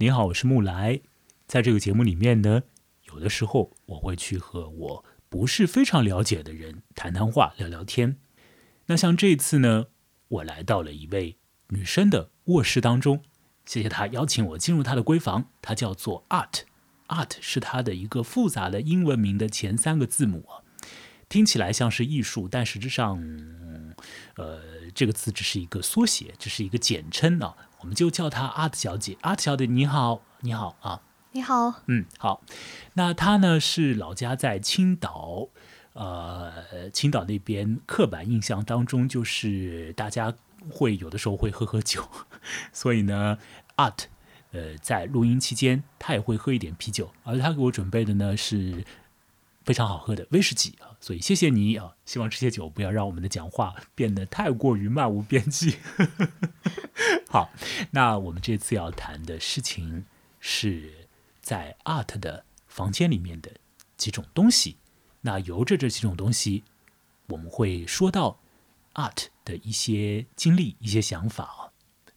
您好，我是木来。在这个节目里面呢，有的时候我会去和我不是非常了解的人谈谈话、聊聊天。那像这次呢，我来到了一位女生的卧室当中，谢谢她邀请我进入她的闺房。她叫做 Art，Art 是她的一个复杂的英文名的前三个字母，听起来像是艺术，但实质上，呃，这个词只是一个缩写，只是一个简称啊。我们就叫她 Art 小姐。Art 小姐你好，你好啊，你好，嗯，好。那她呢是老家在青岛。呃，青岛那边刻板印象当中，就是大家会有的时候会喝喝酒，所以呢，Art，呃，在录音期间她也会喝一点啤酒，而她给我准备的呢是非常好喝的威士忌啊，所以谢谢你啊，希望这些酒不要让我们的讲话变得太过于漫无边际。好，那我们这次要谈的事情是在 Art 的房间里面的几种东西。那由着这几种东西，我们会说到 art 的一些经历、一些想法啊。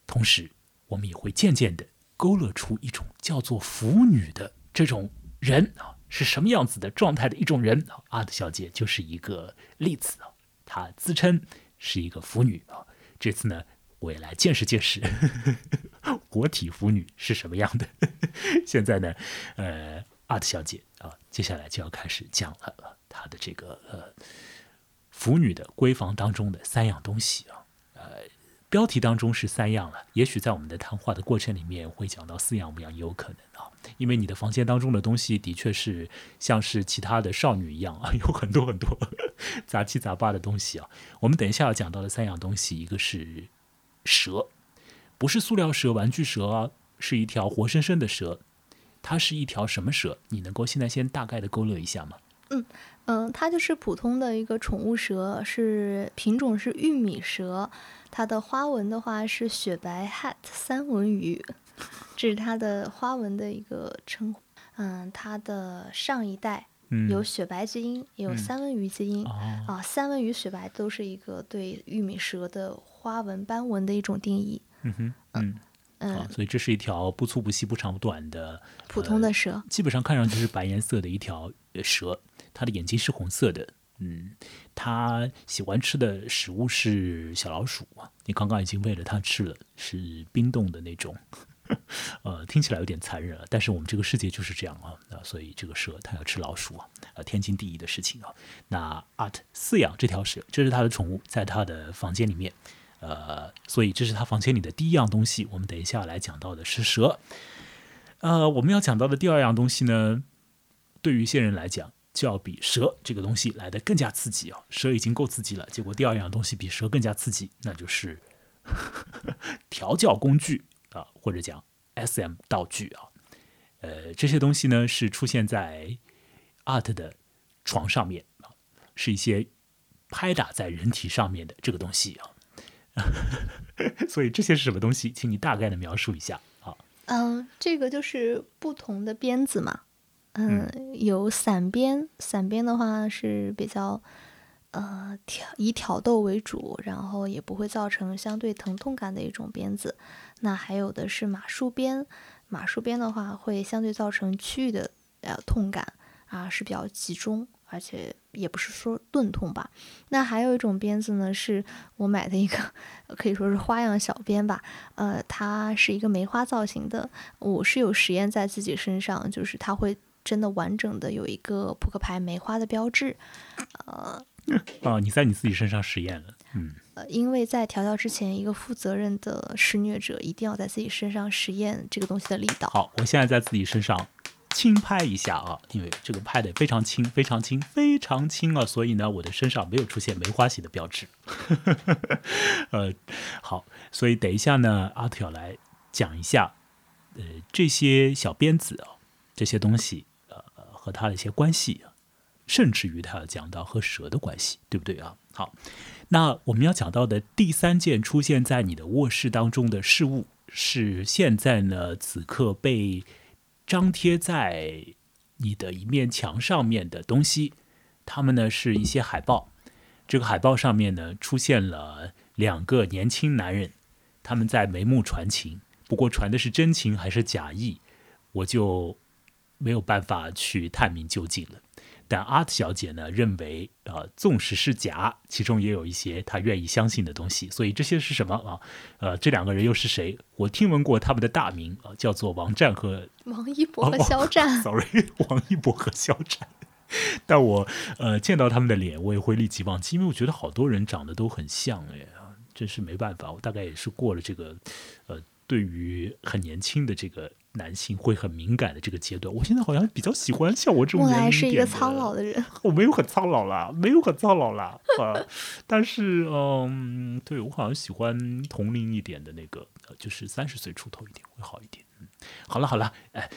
同时，我们也会渐渐的勾勒出一种叫做腐女的这种人啊，是什么样子的状态的一种人啊。art 小姐就是一个例子啊，她自称是一个腐女啊。这次呢，我也来见识见识 活体腐女是什么样的。现在呢，呃。art 小姐啊，接下来就要开始讲了，她的这个呃，腐女的闺房当中的三样东西啊，呃，标题当中是三样了，也许在我们的谈话的过程里面会讲到四样五样也有可能，因为你的房间当中的东西的确是像是其他的少女一样啊，有很多很多 杂七杂八的东西啊。我们等一下要讲到的三样东西，一个是蛇，不是塑料蛇、玩具蛇啊，是一条活生生的蛇。它是一条什么蛇？你能够现在先大概的勾勒一下吗？嗯嗯，它就是普通的一个宠物蛇，是品种是玉米蛇。它的花纹的话是雪白 hat 三文鱼，这是它的花纹的一个称呼。嗯，它的上一代有雪白基因，也有三文鱼基因。啊，三文鱼、雪白都是一个对玉米蛇的花纹斑纹的一种定义。嗯哼，嗯。嗯，所以这是一条不粗不细不长不短的普通的蛇，基本上看上去是白颜色的一条蛇，它的眼睛是红色的。嗯，它喜欢吃的食物是小老鼠啊。你刚刚已经喂了它吃了，是冰冻的那种。呃，听起来有点残忍了，但是我们这个世界就是这样啊。那所以这个蛇它要吃老鼠啊，呃，天经地义的事情啊。那 Art 饲养这条蛇，这是他的宠物，在他的房间里面。呃，所以这是他房间里的第一样东西。我们等一下来讲到的是蛇。呃，我们要讲到的第二样东西呢，对于一些人来讲，就要比蛇这个东西来的更加刺激啊。蛇已经够刺激了，结果第二样东西比蛇更加刺激，那就是 调教工具啊，或者讲 SM 道具啊。呃，这些东西呢是出现在 Art 的床上面啊，是一些拍打在人体上面的这个东西啊。所以这些是什么东西？请你大概的描述一下啊。嗯，这个就是不同的鞭子嘛。嗯，有散鞭，散鞭的话是比较呃挑以挑逗为主，然后也不会造成相对疼痛感的一种鞭子。那还有的是马术鞭，马术鞭的话会相对造成区域的呃痛感啊，是比较集中。而且也不是说钝痛吧，那还有一种鞭子呢，是我买的一个，可以说是花样小鞭吧。呃，它是一个梅花造型的，我是有实验在自己身上，就是它会真的完整的有一个扑克牌梅花的标志。呃，哦，你在你自己身上实验了，嗯，呃，因为在调教之前，一个负责任的施虐者一定要在自己身上实验这个东西的力道。好，我现在在自己身上。轻拍一下啊，因为这个拍的非常轻，非常轻，非常轻啊，所以呢，我的身上没有出现梅花形的标志。呃，好，所以等一下呢，阿特要来讲一下，呃，这些小鞭子啊，这些东西，呃，和它的一些关系，甚至于他要讲到和蛇的关系，对不对啊？好，那我们要讲到的第三件出现在你的卧室当中的事物，是现在呢，此刻被。张贴在你的一面墙上面的东西，它们呢是一些海报。这个海报上面呢出现了两个年轻男人，他们在眉目传情，不过传的是真情还是假意，我就没有办法去探明究竟了。但阿特小姐呢认为，呃，纵使是假，其中也有一些她愿意相信的东西。所以这些是什么啊？呃，这两个人又是谁？我听闻过他们的大名啊，叫做王战和王一博和肖战。Sorry，王一博和肖战。但我呃见到他们的脸，我也会立即忘记，因为我觉得好多人长得都很像哎啊，真是没办法。我大概也是过了这个呃，对于很年轻的这个男性会很敏感的这个阶段。我现在好像比较喜欢像我这种年龄点是一个苍老的人，我没有很苍老啦，没有很苍老啦，啊，但是嗯，对我好像喜欢同龄一点的那个，呃就是三十岁出头一点会好一点。嗯，好了好了，哎，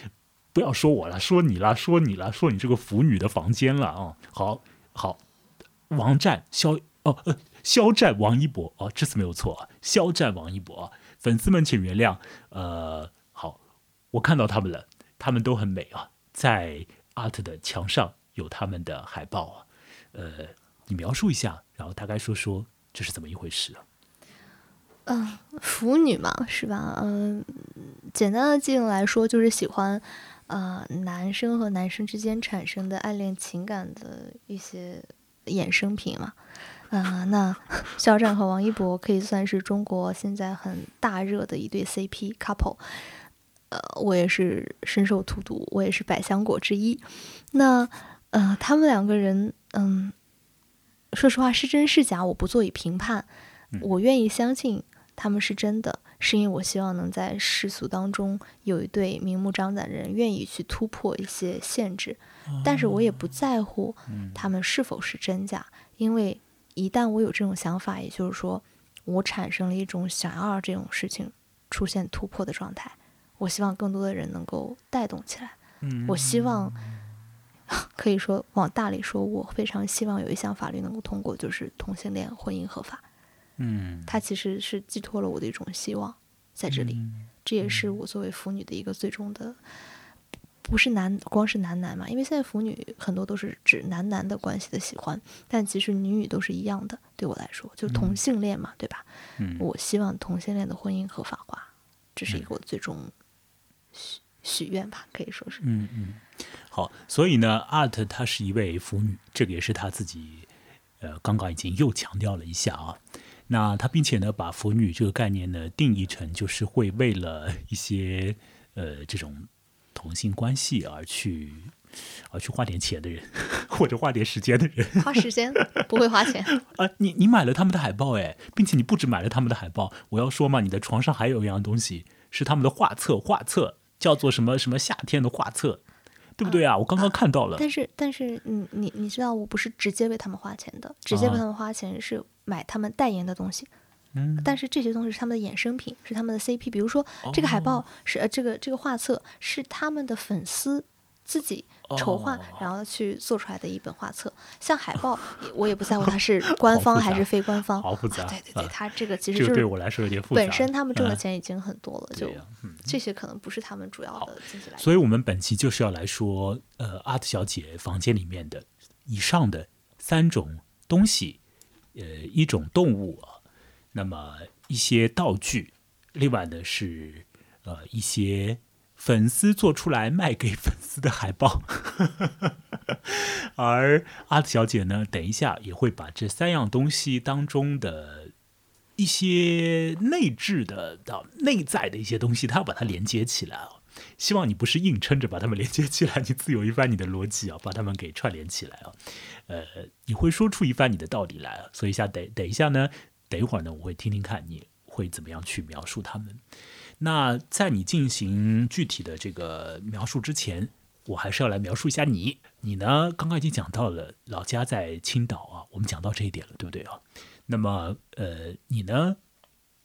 不要说我了，说你了，说你了，说你这个腐女的房间了啊、好好，王战肖哦呃肖战王一博哦，这次没有错啊，肖战王一博啊，粉丝们请原谅，呃，好，我看到他们了，他们都很美啊，在 art 的墙上有他们的海报啊，呃，你描述一下，然后大概说说这是怎么一回事啊？嗯，腐女嘛，是吧？嗯，简单的界定来说，就是喜欢，呃，男生和男生之间产生的暗恋情感的一些衍生品嘛。啊、那肖战和王一博可以算是中国现在很大热的一对 CP couple。呃，我也是深受荼毒，我也是百香果之一。那呃，他们两个人，嗯，说实话是真是假，我不做以评判。我愿意相信他们是真的，是因为我希望能在世俗当中有一对明目张胆的人愿意去突破一些限制，但是我也不在乎他们是否是真假，因为一旦我有这种想法，也就是说，我产生了一种想要这种事情出现突破的状态。我希望更多的人能够带动起来。嗯我希望，可以说往大里说，我非常希望有一项法律能够通过，就是同性恋婚姻合法。嗯，它其实是寄托了我的一种希望在这里，这也是我作为腐女的一个最终的，不是男光是男男嘛，因为现在腐女很多都是指男男的关系的喜欢，但其实女女都是一样的，对我来说，就同性恋嘛，对吧？嗯我希望同性恋的婚姻合法化，这是一个我最终许许愿吧，可以说是。嗯嗯，好，所以呢，art 她是一位腐女，这个也是她自己呃刚刚已经又强调了一下啊。那她并且呢，把腐女这个概念呢定义成就是会为了一些呃这种同性关系而去而去花点钱的人，或者花点时间的人。花时间不会花钱，啊，你你买了他们的海报哎，并且你不止买了他们的海报，我要说嘛，你的床上还有一样东西是他们的画册，画册叫做什么什么夏天的画册，对不对啊？我刚刚看到了，但是但是你你你知道我不是直接为他们花钱的，直接为啊他们花钱是买他们代言的东西。嗯，但是这些东西是他们的衍生品，是他们的 CP。比如说这个海哦报是、呃这个这个画册是他们的粉丝自己筹划，哦然后去做出来的一本画册。像海报，我也不在乎它是 官方还是非官方。好复杂啊对对对，啊它这个其实对我来说有点复杂。本身他们挣的嗯钱已经很多了，就这些可能不是他们主要的经济来源。所以我们本期就是要来说，呃，阿特小姐房间里面的以上的三种东西，呃，一种动物啊，那么一些道具，另外呢是呃一些粉丝做出来卖给粉丝的海报，而阿特小姐呢，等一下也会把这三样东西当中的一些内置的、到内在的一些东西，它要把它连接起来啊。希望你不是硬撑着把它们连接起来，你自有一番你的逻辑啊，把它们给串联起来啊。呃，你会说出一番你的道理来啊。所以下等等一下呢，等一会儿呢，我会听听看你会怎么样去描述它们。那在你进行具体的这个描述之前，我还是要来描述一下你。你呢，刚刚已经讲到了老家在青岛啊，我们讲到这一点了，对不对啊？那么呃，你呢，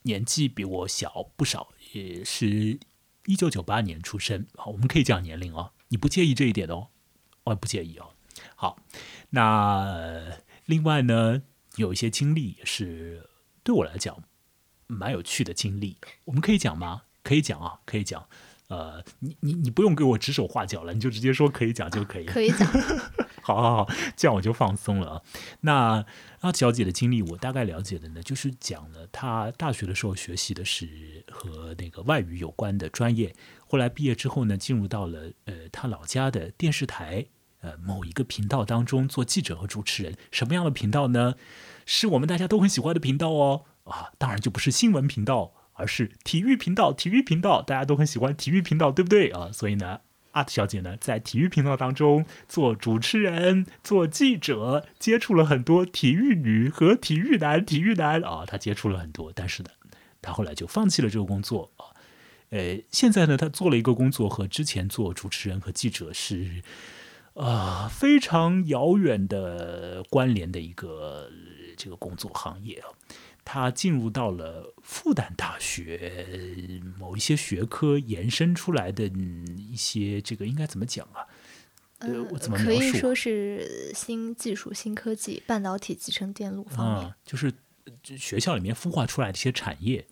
年纪比我小不少，也是一九九八年出生，好，我们可以讲年龄哦，你不介意这一点哦？哦，不介意哦。好，那、另外呢，有一些经历也是对我来讲蛮有趣的经历，我们可以讲吗？可以讲啊，可以讲。呃，你你你不用给我指手画脚了，你就直接说可以讲就可以。可以讲。好好好，这样我就放松了。那阿小姐的经历，我大概了解的呢，就是讲了她大学的时候学习的是和那个外语有关的专业，后来毕业之后呢，进入到了呃她老家的电视台呃某一个频道当中做记者和主持人。什么样的频道呢？是我们大家都很喜欢的频道哦。啊，当然就不是新闻频道。而是体育频道，体育频道大家都很喜欢体育频道，对不对啊？所以呢，阿特小姐呢在体育频道当中做主持人、做记者，接触了很多体育女和体育男。体育男啊，她接触了很多，但是呢，她后来就放弃了这个工作啊。呃，现在呢，她做了一个工作和之前做主持人和记者是啊非常遥远的关联的一个这个工作行业啊。他进入到了复旦大学某一些学科延伸出来的一些这个应该怎么讲啊？呃，我怎么可以说是新技术、新科技、半导体、集成电路方面，就是学校里面孵化出来的一些产业。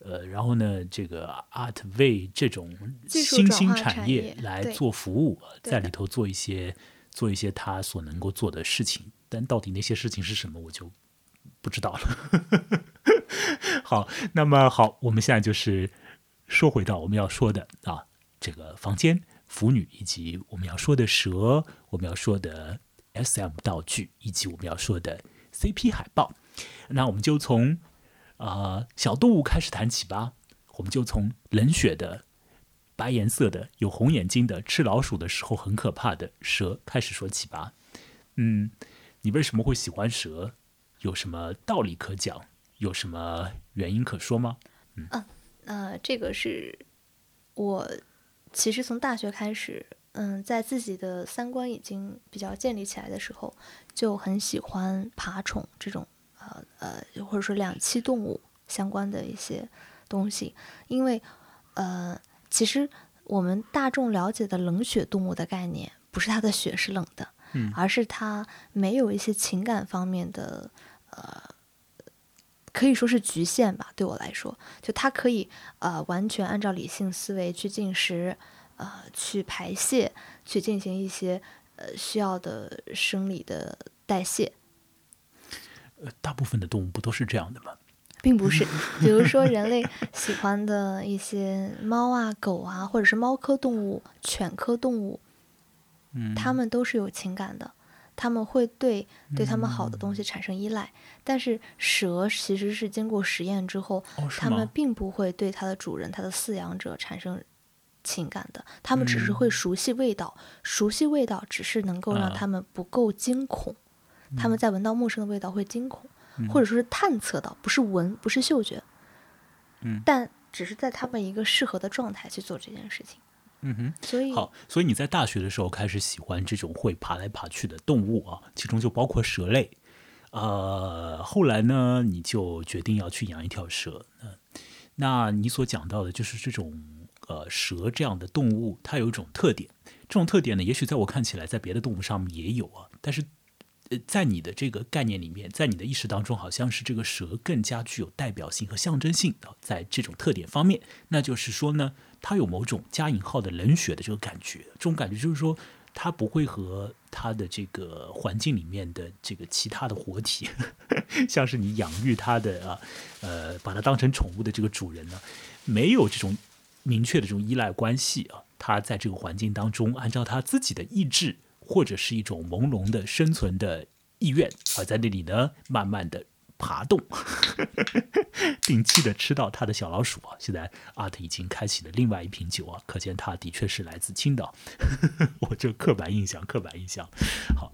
呃，然后呢，这个 Art 为这种新兴产业来做服务，在里头做一些做一些他所能够做的事情。但到底那些事情是什么，我就。不知道了。好，那么好，我们现在就是说回到我们要说的啊，这个房间、腐女，以及我们要说的蛇，我们要说的 SM 道具，以及我们要说的 CP 海报。那我们就从啊小动物开始谈起吧。我们就从冷血的、白颜色的、有红眼睛的、吃老鼠的时候很可怕的蛇开始说起吧。嗯，你为什么会喜欢蛇？有什么道理可讲？有什么原因可说吗？嗯，呃，这个是我其实从大学开始，嗯，在自己的三观已经比较建立起来的时候，就很喜欢爬宠这种呃呃，或者说两栖动物相关的一些东西，因为呃，其实我们大众了解的冷血动物的概念，不是它的血是冷的，嗯，而是它没有一些情感方面的。呃，可以说是局限吧。对我来说，就它可以呃完全按照理性思维去进食，呃去排泄，去进行一些呃需要的生理的代谢。呃，大部分的动物不都是这样的吗？并不是，比如说人类喜欢的一些猫啊、狗啊，或者是猫科动物、犬科动物，嗯，它们都是有情感的。他们会对对他们好的东西产生依赖，但是蛇其实是经过实验之后，他们并不会对它的主人、它的饲养者产生情感的，他们只是会熟悉味道，熟悉味道只是能够让他们不够惊恐，他们在闻到陌生的味道会惊恐，或者说是探测到，不是闻，不是嗅觉，嗯，但只是在他们一个适合的状态去做这件事情。嗯哼，所以好，所以你在大学的时候开始喜欢这种会爬来爬去的动物啊，其中就包括蛇类。呃，后来呢，你就决定要去养一条蛇。嗯，那你所讲到的就是这种呃蛇这样的动物，它有一种特点。这种特点呢，也许在我看起来，在别的动物上面也有啊，但是在你的这个概念里面，在你的意识当中，好像是这个蛇更加具有代表性和象征性的，在这种特点方面，那就是说呢。它有某种加引号的冷血的这个感觉，这种感觉就是说，它不会和它的这个环境里面的这个其他的活体，像是你养育它的啊，呃，把它当成宠物的这个主人呢，没有这种明确的这种依赖关系啊。它在这个环境当中，按照它自己的意志或者是一种朦胧的生存的意愿，而在那里呢，慢慢的。爬动，定期的吃到他的小老鼠啊！现在阿特已经开启了另外一瓶酒啊，可见他的确是来自青岛。我这刻板印象，刻板印象。好，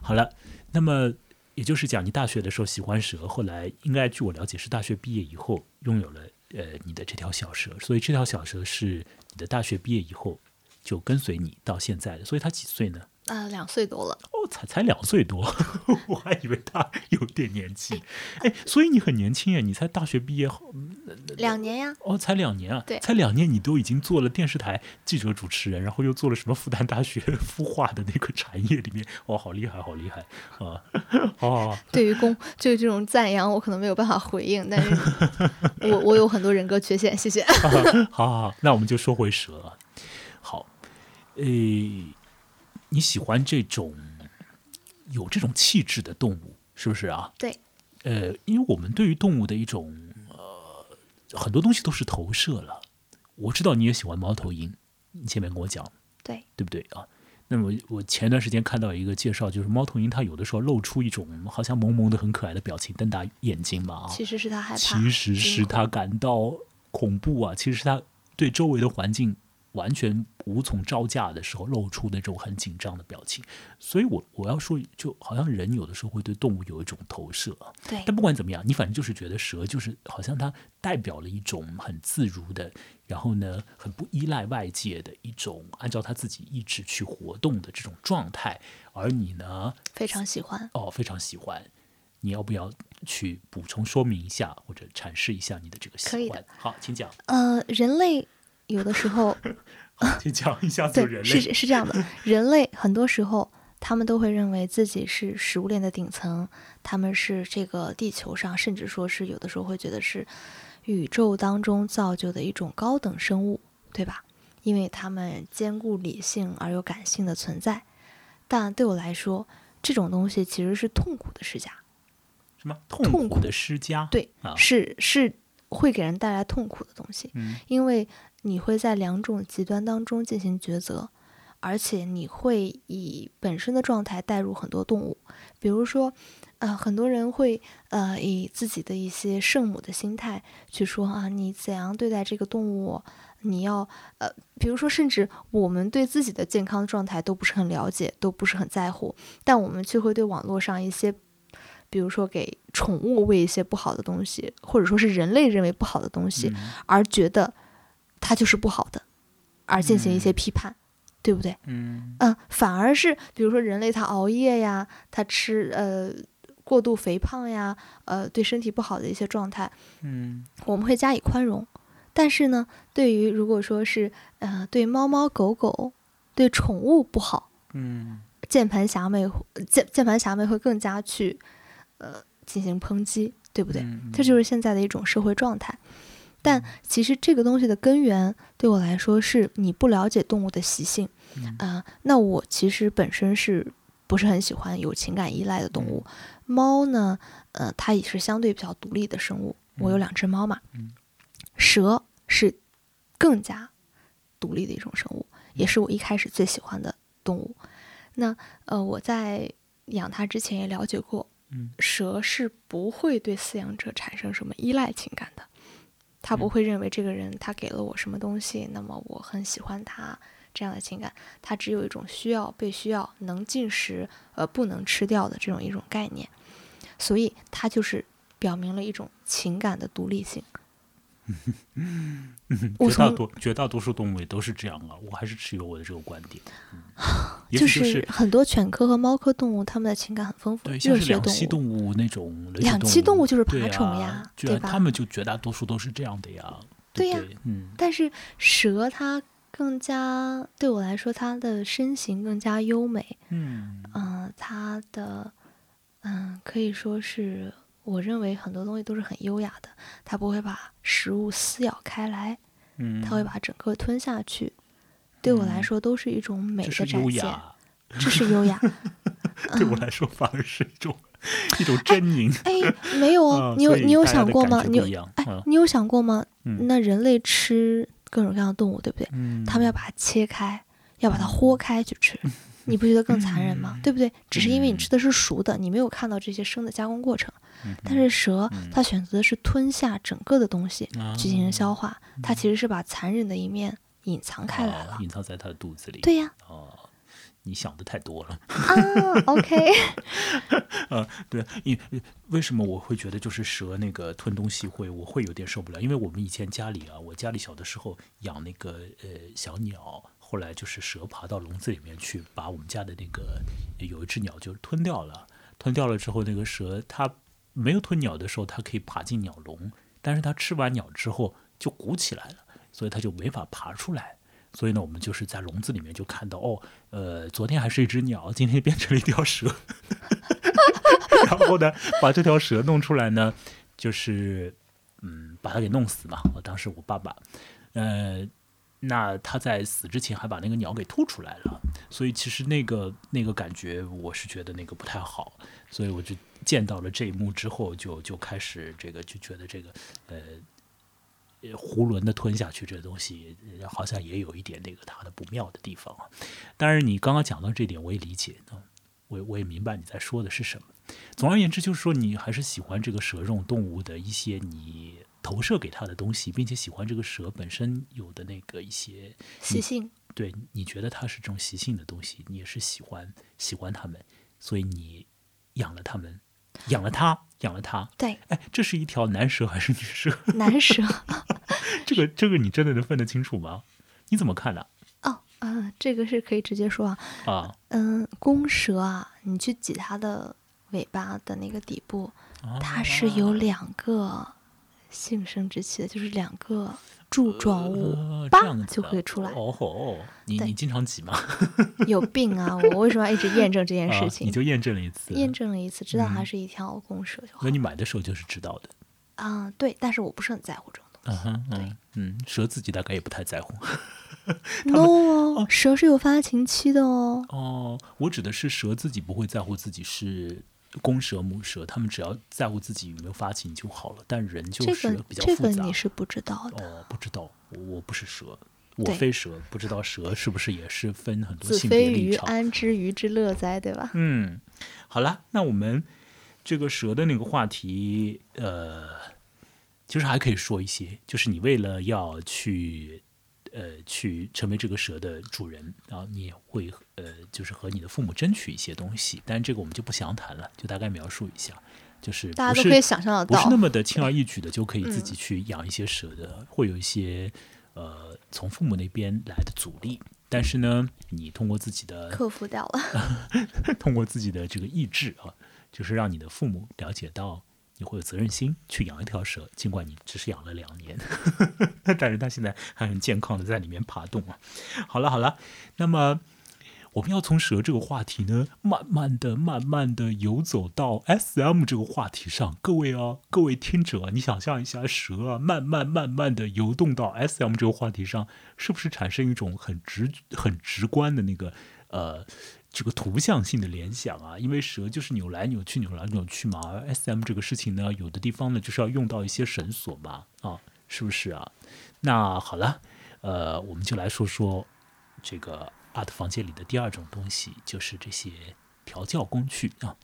好了，那么也就是讲，你大学的时候喜欢蛇，后来应该据我了解是大学毕业以后拥有了呃你的这条小蛇，所以这条小蛇是你的大学毕业以后就跟随你到现在的。所以他几岁呢？呃，两岁多了。哦，才才两岁多，我还以为他有点年纪。哎，所以你很年轻哎，你才大学毕业后两年呀？哦，才两年啊？对，才两年，你都已经做了电视台记者主持人，然后又做了什么复旦大学 孵化的那个产业里面，哦，好厉害，好厉害啊！哦，对于公对于这种赞扬，我可能没有办法回应，但是我我有很多人格缺陷，谢谢。好好好，那我们就说回蛇。好，诶。你喜欢这种有这种气质的动物，是不是啊？对。呃，因为我们对于动物的一种呃很多东西都是投射了。我知道你也喜欢猫头鹰，你前面跟我讲，对对不对啊？那么我前段时间看到一个介绍，就是猫头鹰它有的时候露出一种好像萌萌的、很可爱的表情，瞪大眼睛嘛啊，其实是它害怕，其实是它感到恐怖啊，其实是它对周围的环境。完全无从招架的时候，露出那种很紧张的表情。所以，我我要说，就好像人有的时候会对动物有一种投射。对。但不管怎么样，你反正就是觉得蛇就是好像它代表了一种很自如的，然后呢，很不依赖外界的一种按照它自己意志去活动的这种状态。而你呢，非常喜欢哦，非常喜欢。你要不要去补充说明一下，或者阐释一下你的这个喜欢？好，请讲。呃，人类。有的时候，请讲一下。对，是是这样的，人类很多时候他们都会认为自己是食物链的顶层，他们是这个地球上，甚至说是有的时候会觉得是宇宙当中造就的一种高等生物，对吧？因为他们兼顾理性而又感性的存在。但对我来说，这种东西其实是痛苦的施加。什么痛苦的施加？对，是是会给人带来痛苦的东西。嗯，因为。你会在两种极端当中进行抉择，而且你会以本身的状态带入很多动物，比如说，呃，很多人会呃以自己的一些圣母的心态去说啊，你怎样对待这个动物，你要呃，比如说，甚至我们对自己的健康状态都不是很了解，都不是很在乎，但我们却会对网络上一些，比如说给宠物喂一些不好的东西，或者说是人类认为不好的东西，而觉得。它就是不好的，而进行一些批判，对不对？嗯嗯，反而是比如说人类他熬夜呀，他吃呃过度肥胖呀，呃对身体不好的一些状态，嗯，我们会加以宽容。但是呢，对于如果说是呃对猫猫狗狗对宠物不好，嗯，键盘侠妹键键盘侠妹会更加去呃进行抨击，对不对？这就是现在的一种社会状态。但其实这个东西的根源对我来说是你不了解动物的习性，啊，那我其实本身是不是很喜欢有情感依赖的动物？猫呢，呃，它也是相对比较独立的生物。我有两只猫嘛，蛇是更加独立的一种生物，也是我一开始最喜欢的动物。那呃，我在养它之前也了解过，蛇是不会对饲养者产生什么依赖情感的。他不会认为这个人他给了我什么东西，那么我很喜欢他这样的情感。他只有一种需要被需要、能进食呃不能吃掉的这种一种概念，所以他就是表明了一种情感的独立性。绝大多绝大多数动物也都是这样啊，我还是持有我的这个观点。就是很多犬科和猫科动物，它们的情感很丰富，热血动物。动物那种两栖动物就是爬虫呀，对吧？它们就绝大多数都是这样的呀。对呀，嗯。但是蛇它更加对我来说，它的身形更加优美。嗯嗯，它的嗯可以说是。我认为很多东西都是很优雅的，它不会把食物撕咬开来，嗯，它会把整个吞下去。对我来说，都是一种美的展现。这是优雅。对我来说，反而是一种一种狰狞。哎，没有哦，你有你有想过吗？你有哎，你有想过吗？那人类吃各种各样的动物，对不对？他们要把它切开，要把它豁开去吃，你不觉得更残忍吗？对不对？只是因为你吃的是熟的，你没有看到这些生的加工过程。但是蛇，它选择的是吞下整个的东西去进行消化，它其实是把残忍的一面隐藏开来了，隐藏在它的肚子里。对呀。哦，你想的太多了。啊，OK。呃，对，因为什么我会觉得就是蛇那个吞东西会，我会有点受不了，因为我们以前家里啊，我家里小的时候养那个呃小鸟。后来就是蛇爬到笼子里面去，把我们家的那个有一只鸟就吞掉了。吞掉了之后，那个蛇它没有吞鸟的时候，它可以爬进鸟笼，但是它吃完鸟之后就鼓起来了，所以它就没法爬出来。所以呢，我们就是在笼子里面就看到，哦，呃，昨天还是一只鸟，今天变成了一条蛇。然后呢，把这条蛇弄出来呢，就是嗯，把它给弄死嘛。我当时我爸爸，呃，那他在死之前还把那个鸟给吐出来了，所以其实那个那个感觉，我是觉得那个不太好。所以我就见到了这一幕之后，就就开始这个就觉得这个呃。囫囵的吞下去，这东西好像也有一点那个它的不妙的地方啊。当然，你刚刚讲到这点，我也理解啊，我我也明白你在说的是什么。总而言之，就是说你还是喜欢这个蛇这种动物的一些你投射给他的东西，并且喜欢这个蛇本身有的那个一些习性。对，你觉得它是这种习性的东西，你也是喜欢喜欢它们，所以你养了它们。养了它，养了它。对，哎，这是一条男蛇还是女蛇？男蛇。这个，这个你真的能分得清楚吗？你怎么看的？哦，啊，这个是可以直接说啊。啊。嗯，公蛇啊，你去挤它的尾巴的那个底部，它是有两个性生殖器的，就是两个。柱状物，叭就会出来。哦吼，你你经常挤吗？有病啊！我为什么要一直验证这件事情？你就验证了一次，验证了一次，知道它是一条公蛇就好。那你买的时候就是知道的啊？对，但是我不是很在乎这种东西。对，嗯，蛇自己大概也不太在乎。no，哦蛇是有发情期的哦。哦，我指的是蛇自己不会在乎自己是。公蛇、母蛇，他们只要在乎自己有没有发情就好了。但人就是比较复杂。这个你是不知道的哦，不知道。我不是蛇，我非蛇，不知道蛇是不是也是分很多性别立场。安知鱼之乐哉，对吧？嗯，好了，那我们这个蛇的那个话题，呃，其实还可以说一些，就是你为了要去。呃，去成为这个蛇的主人，然后你也会呃，就是和你的父母争取一些东西，但这个我们就不详谈了，就大概描述一下，就是大家都可以想象得到，不是那么的轻而易举的就可以自己去养一些蛇的，会有一些呃从父母那边来的阻力，但是呢，你通过自己的克服掉了，通过自己的这个意志啊，就是让你的父母了解到。你会有责任心去养一条蛇，尽管你只是养了两年，但是它现在还很健康的在里面爬动啊。好了好了，那么我们要从蛇这个话题呢，慢慢的、慢慢的游走到 S M 这个话题上。各位啊，各位听者，你想象一下，蛇啊，慢慢慢慢的游动到 S M 这个话题上，是不是产生一种很直、很直观的那个呃？这个图像性的联想啊，因为蛇就是扭来扭去、扭来扭去嘛。而 S M 这个事情呢，有的地方呢就是要用到一些绳索嘛，啊，是不是啊？那好了，呃，我们就来说说这个 Art 房间里的第二种东西，就是这些调教工具啊。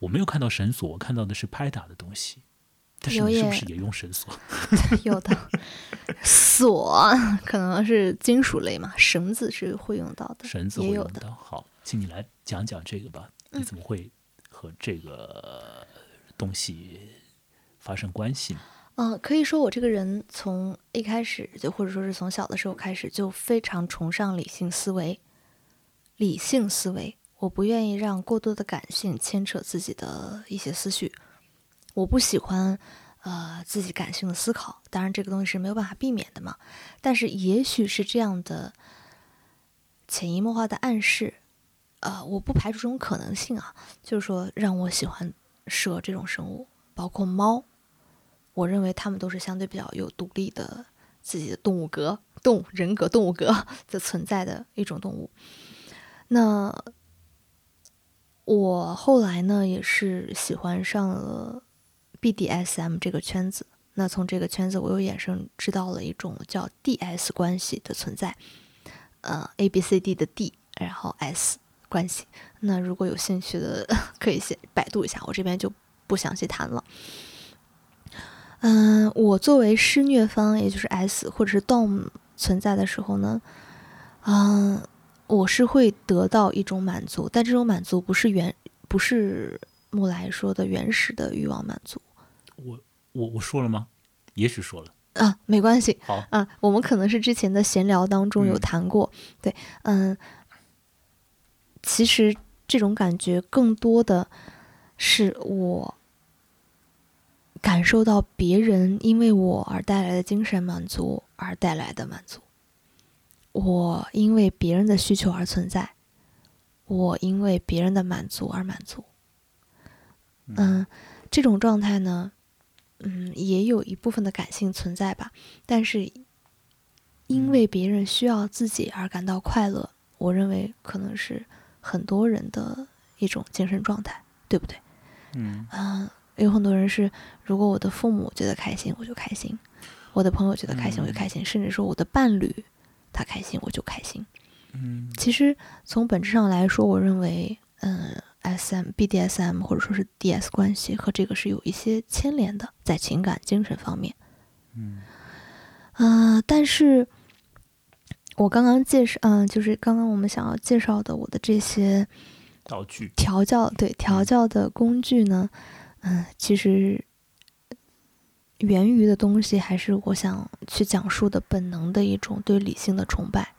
我没有看到绳索，我看到的是拍打的东西。但是你是不是也用绳索？有的，锁 可能是金属类嘛，绳子是会用到的，绳子会用到。好。请你来讲讲这个吧，你怎么会和这个东西发生关系呢？嗯，可以说我这个人从一开始就，或者说是从小的时候开始就非常崇尚理性思维。理性思维，我不愿意让过多的感性牵扯自己的一些思绪。我不喜欢呃自己感性的思考，当然这个东西是没有办法避免的嘛。但是也许是这样的潜移默化的暗示。呃，我不排除这种可能性啊，就是说让我喜欢蛇这种生物，包括猫，我认为它们都是相对比较有独立的自己的动物格、动物人格、动物格的存在的一种动物。那我后来呢，也是喜欢上了 BDSM 这个圈子。那从这个圈子，我又衍生知道了一种叫 DS 关系的存在，呃，A B C D 的 D，然后 S。关系，那如果有兴趣的，可以先百度一下，我这边就不详细谈了。嗯，我作为施虐方，也就是 S 或者是 Dom 存在的时候呢，嗯，我是会得到一种满足，但这种满足不是原，不是木来说的原始的欲望满足。我我我说了吗？也许说了。啊，没关系。好，啊，我们可能是之前的闲聊当中有嗯谈过，对，嗯，其实这种感觉更多的是我感受到别人因为我而带来的精神满足而带来的满足，我因为别人的需求而存在，我因为别人的满足而满足，嗯，这种状态呢，嗯，也有一部分的感性存在吧，但是因为别人需要自己而感到快乐，我认为可能是很多人的一种精神状态，对不对？嗯嗯，有很多人是，如果我的父母觉得开心，我就开心；我的朋友觉得开心，我就开心；甚至说我的伴侣他开心，我就开心。嗯其实从本质上来说，我认为，嗯，S M、BDSM 或者说是 DS 关系和这个是有一些牵连的，在情感、精神方面。嗯嗯、但是我刚刚介绍，嗯、就是刚刚我们想要介绍的我的这些道具，调教，对调教的工具呢，嗯、其实源于的东西还是我想去讲述的本能的一种对理性的崇拜。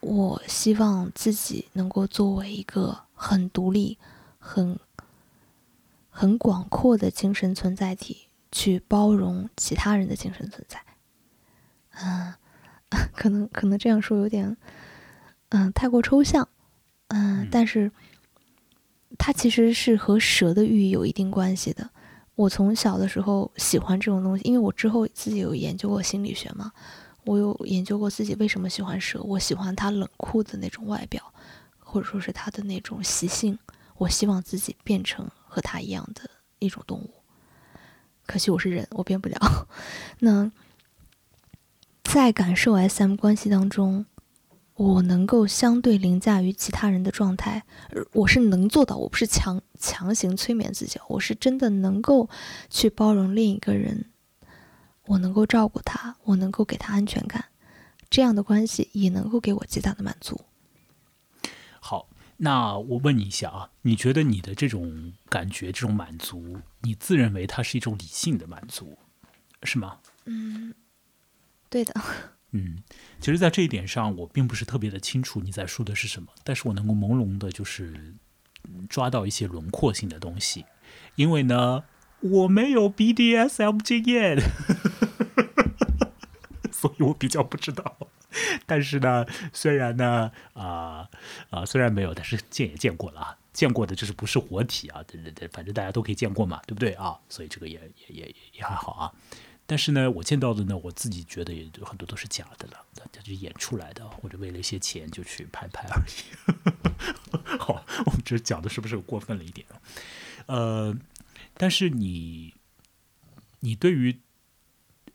我希望自己能够作为一个很独立、很很广阔的精神存在体，去包容其他人的精神存在。嗯，可能可能这样说有点，嗯，太过抽象。嗯嗯，但是它其实是和蛇的寓意有一定关系的。我从小的时候喜欢这种东西，因为我之后自己有研究过心理学嘛，我有研究过自己为什么喜欢蛇。我喜欢它冷酷的那种外表，或者说是它的那种习性。我希望自己变成和它一样的一种动物。可惜我是人，我变不了。那在感受 SM 关系当中，我能够相对凌驾于其他人的状态，而我是能做到，我不是强强行催眠自己，我是真的能够去包容另一个人，我能够照顾他，我能够给他安全感，这样的关系也能够给我极大的满足。好，那我问你一下啊，你觉得你的这种感觉、这种满足，你自认为它是一种理性的满足，是吗？嗯，对的，嗯，其实，在这一点上，我并不是特别的清楚你在说的是什么，但是我能够朦胧的，就是抓到一些轮廓性的东西，因为呢，我没有 BDSM 经验，所以我比较不知道。但是呢，虽然呢，啊、啊、虽然没有，但是见也见过了啊，见过的就是不是活体啊，对对对，反正大家都可以见过嘛，对不对啊？所以这个也也也也还好啊。但是呢，我见到的呢，我自己觉得也很多都是假的了，他就演出来的，或者为了一些钱就去拍拍而已。好，我们这讲的是不是过分了一点？呃，但是你，你对于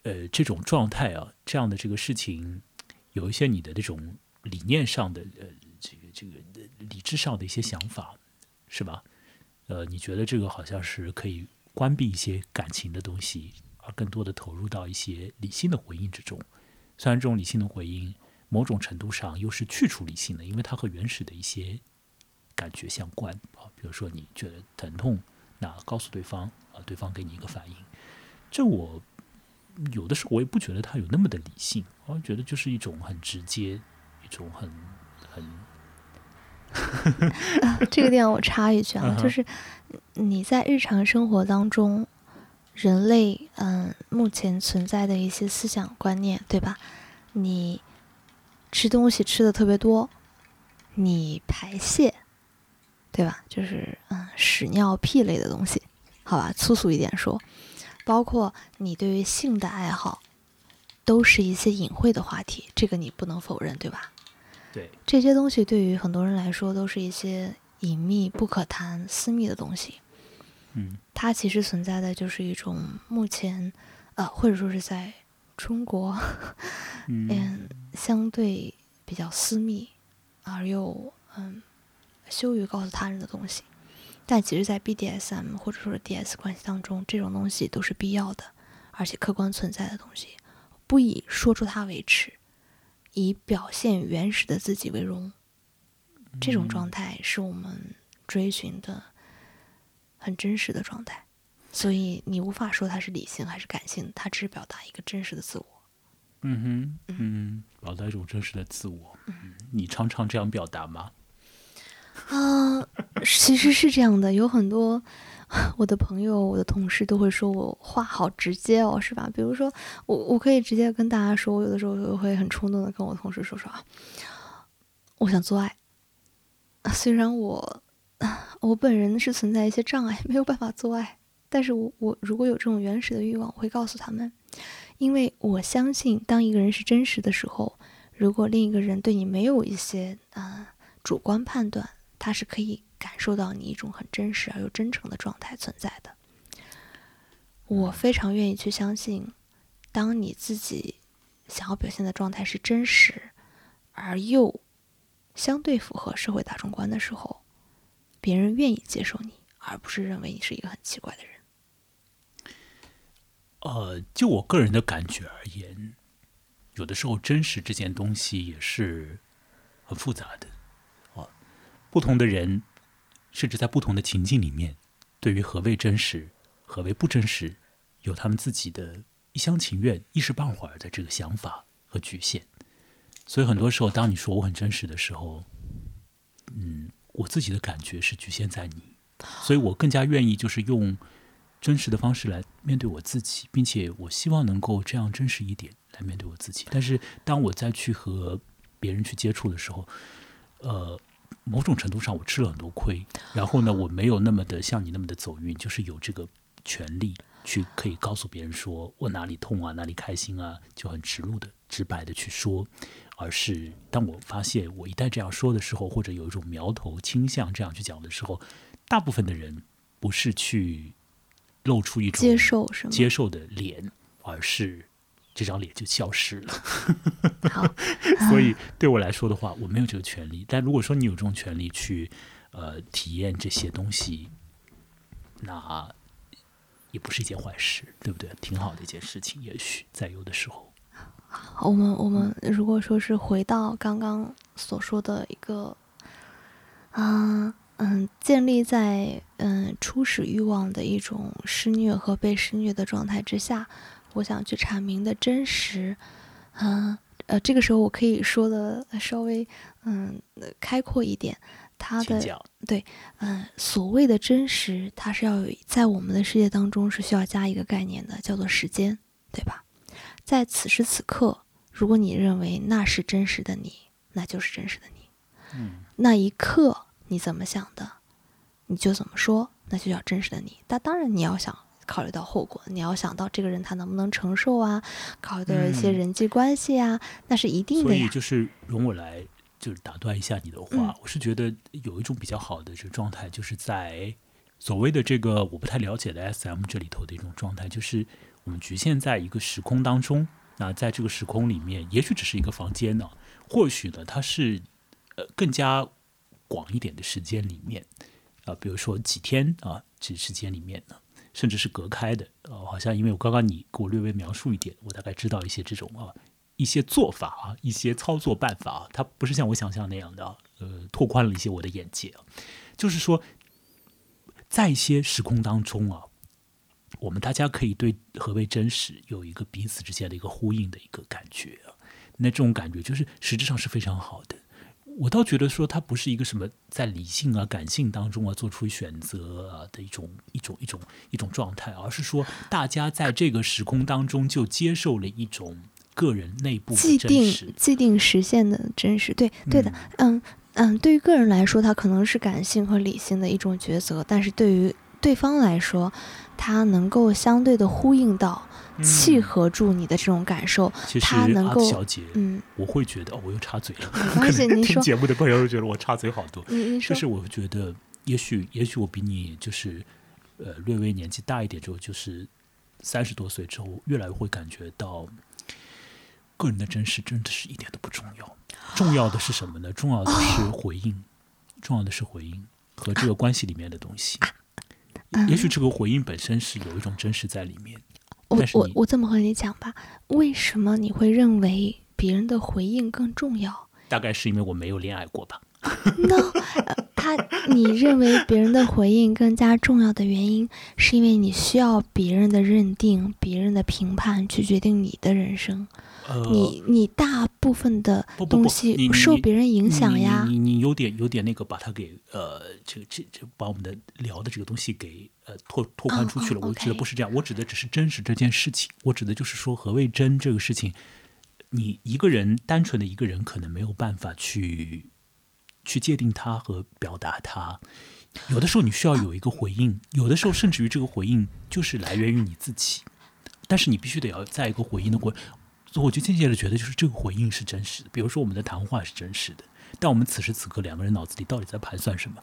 呃这种状态啊，这样的这个事情，有一些你的这种理念上的呃这个这个理智上的一些想法，是吧？呃，你觉得这个好像是可以关闭一些感情的东西，而更多的投入到一些理性的回应之中。虽然这种理性的回应，某种程度上又是去除理性的，因为它和原始的一些感觉相关啊。比如说你觉得疼痛，那告诉对方啊，对方给你一个反应，这我有的时候我也不觉得它有那么的理性，我觉得就是一种很直接，一种很很 啊，这个地方我插一句啊，就是你在日常生活当中，人类嗯目前存在的一些思想观念，对吧？你吃东西吃的特别多，你排泄，对吧？就是嗯屎尿屁类的东西，好吧，粗俗一点说，包括你对于性的爱好，都是一些隐晦的话题，这个你不能否认，对吧？对，这些东西对于很多人来说都是一些隐秘、不可谈、私密的东西。嗯它其实存在的就是一种目前，呃，或者说是在中国，嗯 嗯，相对比较私密，而又嗯羞于告诉他人的东西。但其实，在 BDSM 或者说是 DS 关系当中，这种东西都是必要的，而且客观存在的东西，不以说出它为耻，以表现原始的自己为荣。这种状态是我们追寻的很真实的状态。所以你无法说他是理性还是感性，他只是表达一个真实的自我。嗯哼，嗯，表达一种真实的自我。嗯，你常常这样表达吗？啊，其实是这样的，有很多我的朋友、我的同事都会说我话好直接哦，是吧？比如说，我我可以直接跟大家说，我有的时候我会很冲动的跟我同事说说啊，我想做爱。虽然我我本人是存在一些障碍，没有办法做爱，但是我我如果有这种原始的欲望，我会告诉他们，因为我相信，当一个人是真实的时候，如果另一个人对你没有一些啊主观判断。他是可以感受到你一种很真实而又真诚的状态存在的。我非常愿意去相信，当你自己想要表现的状态是真实而又相对符合社会大众观的时候，别人愿意接受你，而不是认为你是一个很奇怪的人。呃，就我个人的感觉而言，有的时候真实这件东西也是很复杂的。不同的人，甚至在不同的情境里面，对于何谓真实、何为不真实，有他们自己的一厢情愿、一时半会儿的这个想法和局限。所以很多时候，当你说我很真实的时候，嗯，我自己的感觉是局限在你，所以我更加愿意就是用真实的方式来面对我自己，并且我希望能够这样真实一点来面对我自己。但是当我再去和别人去接触的时候，呃。某种程度上，我吃了很多亏。然后呢，我没有那么的像你那么的走运，就是有这个权利去可以告诉别人说我哪里痛啊，哪里开心啊，就很直路的、直白的去说。而是当我发现我一旦这样说的时候，或者有一种苗头倾向这样去讲的时候，大部分的人不是去露出一种接受？接受的脸，而是。这张脸就消失了。好，所以对我来说的话，我没有这个权利。但如果说你有这种权利去呃体验这些东西，那也不是一件坏事，对不对？挺好的一件事情。也许在有的时候，我们我们如果说是回到刚刚所说的一个，啊嗯，建立在嗯初始欲望的一种施虐和被施虐的状态之下。我想去阐明的真实，嗯呃，这个时候我可以说的稍微嗯开阔一点，它的对嗯所谓的真实，它是要有在我们的世界当中是需要加一个概念的，叫做时间，对吧？在此时此刻，如果你认为那是真实的你，那就是真实的你，嗯，那一刻你怎么想的，你就怎么说，那就叫真实的你。但当然你要想。考虑到后果，你要想到这个人他能不能承受啊？考虑到一些人际关系啊，那是一定的所以就是容我来就是打断一下你的话，我是觉得有一种比较好的这个状态，就是在所谓的这个我不太了解的 SM 这里头的一种状态，就是我们局限在一个时空当中。那在这个时空里面，也许只是一个房间呢，或许呢它是呃更加广一点的时间里面啊，比如说几天啊这时间里面呢。甚至是隔开的，呃，好像因为我刚刚你给我略微描述一点，我大概知道一些这种啊，一些做法啊，一些操作办法啊，它不是像我想象那样的，呃，拓宽了一些我的眼界。就是说，在一些时空当中啊，我们大家可以对何为真实有一个彼此之间的一个呼应的一个感觉啊，那这种感觉就是实质上是非常好的。我倒觉得说，它不是一个什么在理性啊、感性当中啊做出选择啊的一种一种一种一种状态，而是说大家在这个时空当中就接受了一种个人内部既定既定实现的真实。对对的，嗯嗯，对于个人来说，它可能是感性和理性的一种抉择，但是对于对方来说，他能够相对的呼应到。契合住你的这种感受，他能够，小姐，嗯，我会觉得，我又插嘴了。没关系，您说。听节目的朋友觉得我插嘴好多。就是我觉得，也许，也许我比你就是，呃，略微年纪大一点之后，就是三十多岁之后，越来越会感觉到，个人的真实真的是一点都不重要。重要的是什么呢？重要的是回应，重要的是回应和这个关系里面的东西。也许这个回应本身是有一种真实在里面。我我我这么和你讲吧，为什么你会认为别人的回应更重要？大概是因为我没有恋爱过吧。No，他他，你认为别人的回应更加重要的原因，是因为你需要别人的认定、别人的评判去决定你的人生。呃，你你大部分的不不不东西你你受别人影响呀你。你你有点有点那个，把它给呃，这个这这把我们的聊的这个东西给呃拓拓宽出去了。我指的不是这样，我指的只是真实这件事情。我指的就是说，何谓真这个事情，你一个人单纯的一个人可能没有办法去去界定它和表达它。有的时候你需要有一个回应，有的时候甚至于这个回应就是来源于你自己，但是你必须得要在一个回应的过，我就渐渐的觉得，就是这个回应是真实的。比如说我们的谈话是真实的，但我们此时此刻两个人脑子里到底在盘算什么，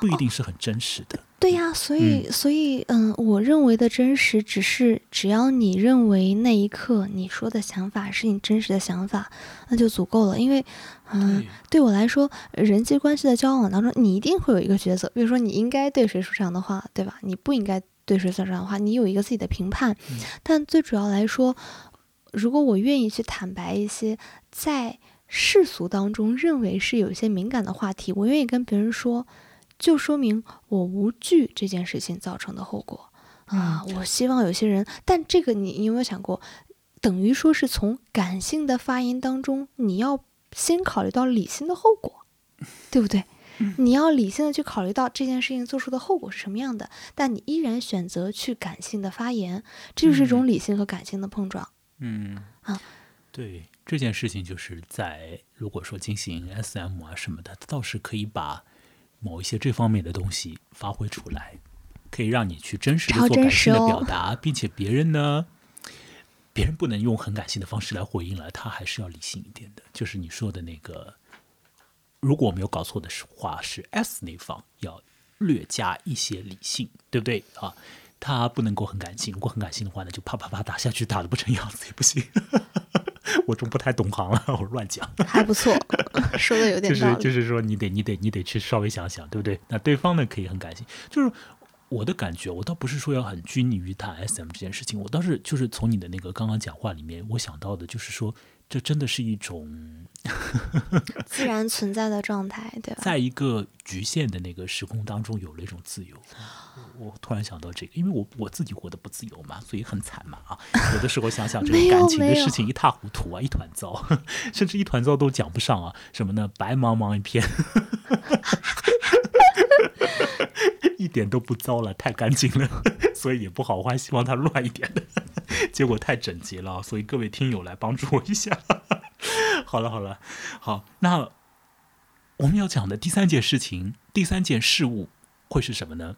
不一定是很真实的。对呀，所以所以嗯，我认为的真实，只是只要你认为那一刻你说的想法是你真实的想法，那就足够了。因为嗯，对对我来说，人际关系的交往当中，你一定会有一个抉择，比如说你应该对谁说这样的话，对吧？你不应该对谁说这样的话，你有一个自己的评判。嗯但最主要来说，如果我愿意去坦白一些在世俗当中认为是有一些敏感的话题，我愿意跟别人说，就说明我无惧这件事情造成的后果啊。我希望有些人，但这个你你有没有想过，等于说是从感性的发言当中，你要先考虑到理性的后果，对不对？你要理性的去考虑到这件事情做出的后果是什么样的，但你依然选择去感性的发言，这就是一种理性和感性的碰撞。嗯啊，对这件事情，就是在如果说进行 SM 啊什么的，倒是可以把某一些这方面的东西发挥出来，可以让你去真实的做感性的表达，并且别人呢，别人不能用很感性的方式来回应了，他还是要理性一点的。就是你说的那个，如果我没有搞错的话，是 S 那方要略加一些理性，对不对啊？他不能够很感性，如果很感性的话呢，就啪啪啪打下去，打的不成样子也不行。我这不太懂行了，我乱讲。还不错，说的有点。就是就是说，你得你得你得去稍微想想，对不对？那对方呢可以很感性，就是我的感觉，我倒不是说要很拘泥于谈 SM 这件事情，我倒是就是从你的那个刚刚讲话里面，我想到的就是说，这真的是一种 自然存在的状态，对吧？在一个局限的那个时空当中有了一种自由。我我突然想到这个，因为我我自己活得不自由嘛，所以很惨嘛啊！有的时候想想这没有个感情的事情一塌糊涂啊，一团糟，甚至一团糟都讲不上啊，什么呢？白茫茫一片，一点都不糟了，太干净了，所以也不好我还，希望它乱一点的，结果太整洁了，所以各位听友来帮助我一下。好了好了，好，那我们要讲的第三件事情，第三件事物会是什么呢？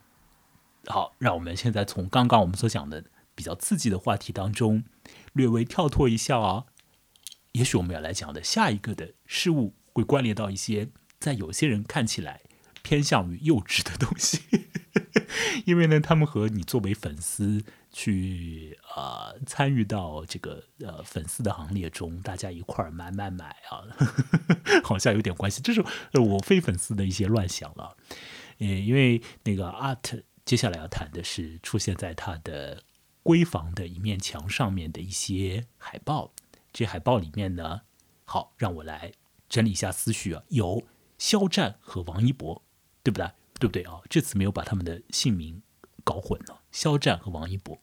好，让我们现在从刚刚我们所讲的比较刺激的话题当中，略微跳脱一下啊。也许我们要来讲的下一个的事物，会关联到一些在有些人看起来偏向于幼稚的东西，因为呢，他们和你作为粉丝去呃参与到这个呃粉丝的行列中，大家一块儿买买买啊，好像有点关系。这是我非粉丝的一些乱想了。呃，因为那个 art 接下来要谈的是出现在他的闺房的一面墙上面的一些海报。这海报里面呢，好，让我来整理一下思绪啊。有肖战和王一博，对不对？对不对啊？这次没有把他们的姓名搞混了。肖战和王一博，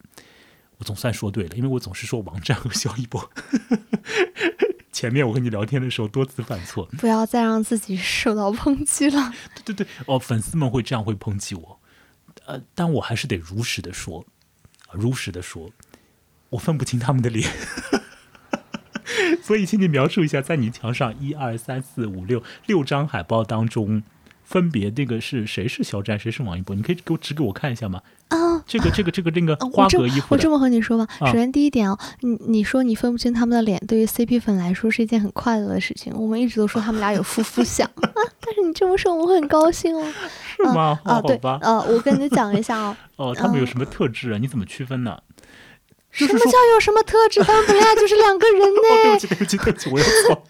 我总算说对了，因为我总是说王战和肖一博。前面我跟你聊天的时候多次犯错，不要再让自己受到抨击了。对对对，哦，粉丝们会这样会抨击我，呃，但我还是得如实的说，如实的说，我分不清他们的脸，所以请你描述一下，在你墙上一二三四五六六张海报当中，分别那个是谁是肖战，谁是王一博？你可以给我指给我看一下吗？啊，这个这个这个这个呃花格衣服的我这么和你说吧，啊首先第一点哦，你你说你分不清他们的脸，对于 CP 粉来说是一件很快乐的事情。我们一直都说他们俩有夫妇相啊，但是你这么说，我会很高兴哦。是吗？啊，好吧，呃，我跟你讲一下哦，哦，他们有什么特质啊？你怎么区分呢？什么叫有什么特质？他们本来就是两个人 哦，对呢不。起，对不起，对不起，我又错。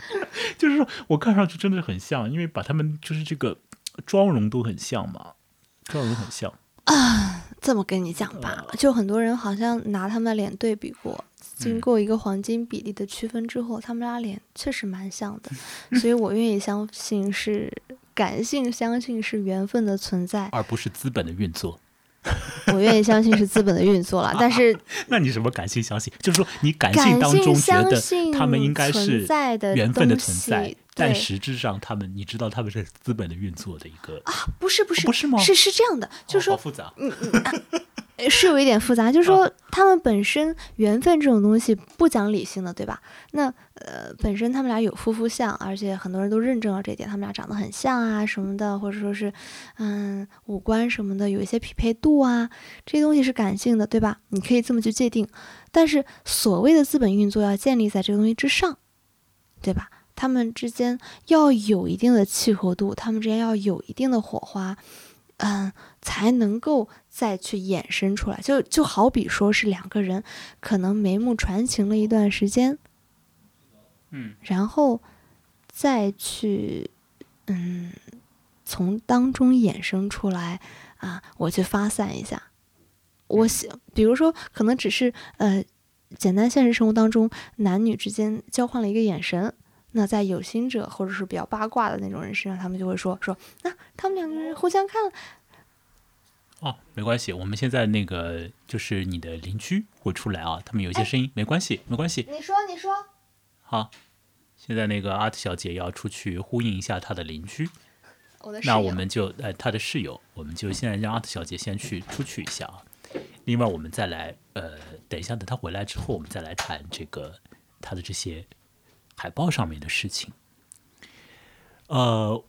就是说我看上去真的很像，因为把他们就是这个妆容都很像嘛，妆容很像。这么跟你讲吧，就很多人好像拿他们的脸对比过，经过一个黄金比例的区分之后，他们俩脸确实蛮像的，所以我愿意相信是感性相信是缘分的存在，而不是资本的运作。我愿意相信是资本的运作了，但是那你什么感性相信？就是说你感性当中觉得他们应该是在的缘分的东存在西，但实质上他们你知道他们是资本的运作的一个，啊，不是不是不是吗是是这样的，就是说哦好复杂。呃是有一点复杂，就是说他们本身缘分这种东西不讲理性的，对吧？那呃，本身他们俩有夫妇相，而且很多人都认证了这一点，他们俩长得很像啊什么的，或者说是嗯五官什么的有一些匹配度啊，这些东西是感性的，对吧？你可以这么去界定，但是所谓的资本运作要建立在这个东西之上，对吧？他们之间要有一定的契合度，他们之间要有一定的火花，嗯，才能够再去衍生出来。就就好比说是两个人可能眉目传情了一段时间，嗯，然后再去嗯从当中衍生出来啊，我去发散一下。我想，比如说，可能只是呃，简单现实生活当中男女之间交换了一个眼神，那在有心者或者是比较八卦的那种人身上，他们就会说说，那他们两个人互相看了，哦，没关系，我们现在那个就是你的邻居会出来啊，他们有一些声音，没关系，没关系。你说，你说，好，现在那个阿特小姐要出去呼应一下她的邻居，那我们就呃她的室友，我们就现在让阿特小姐先去出去一下啊。另外，我们再来呃，等一下等她回来之后，我们再来谈这个她的这些海报上面的事情。呃，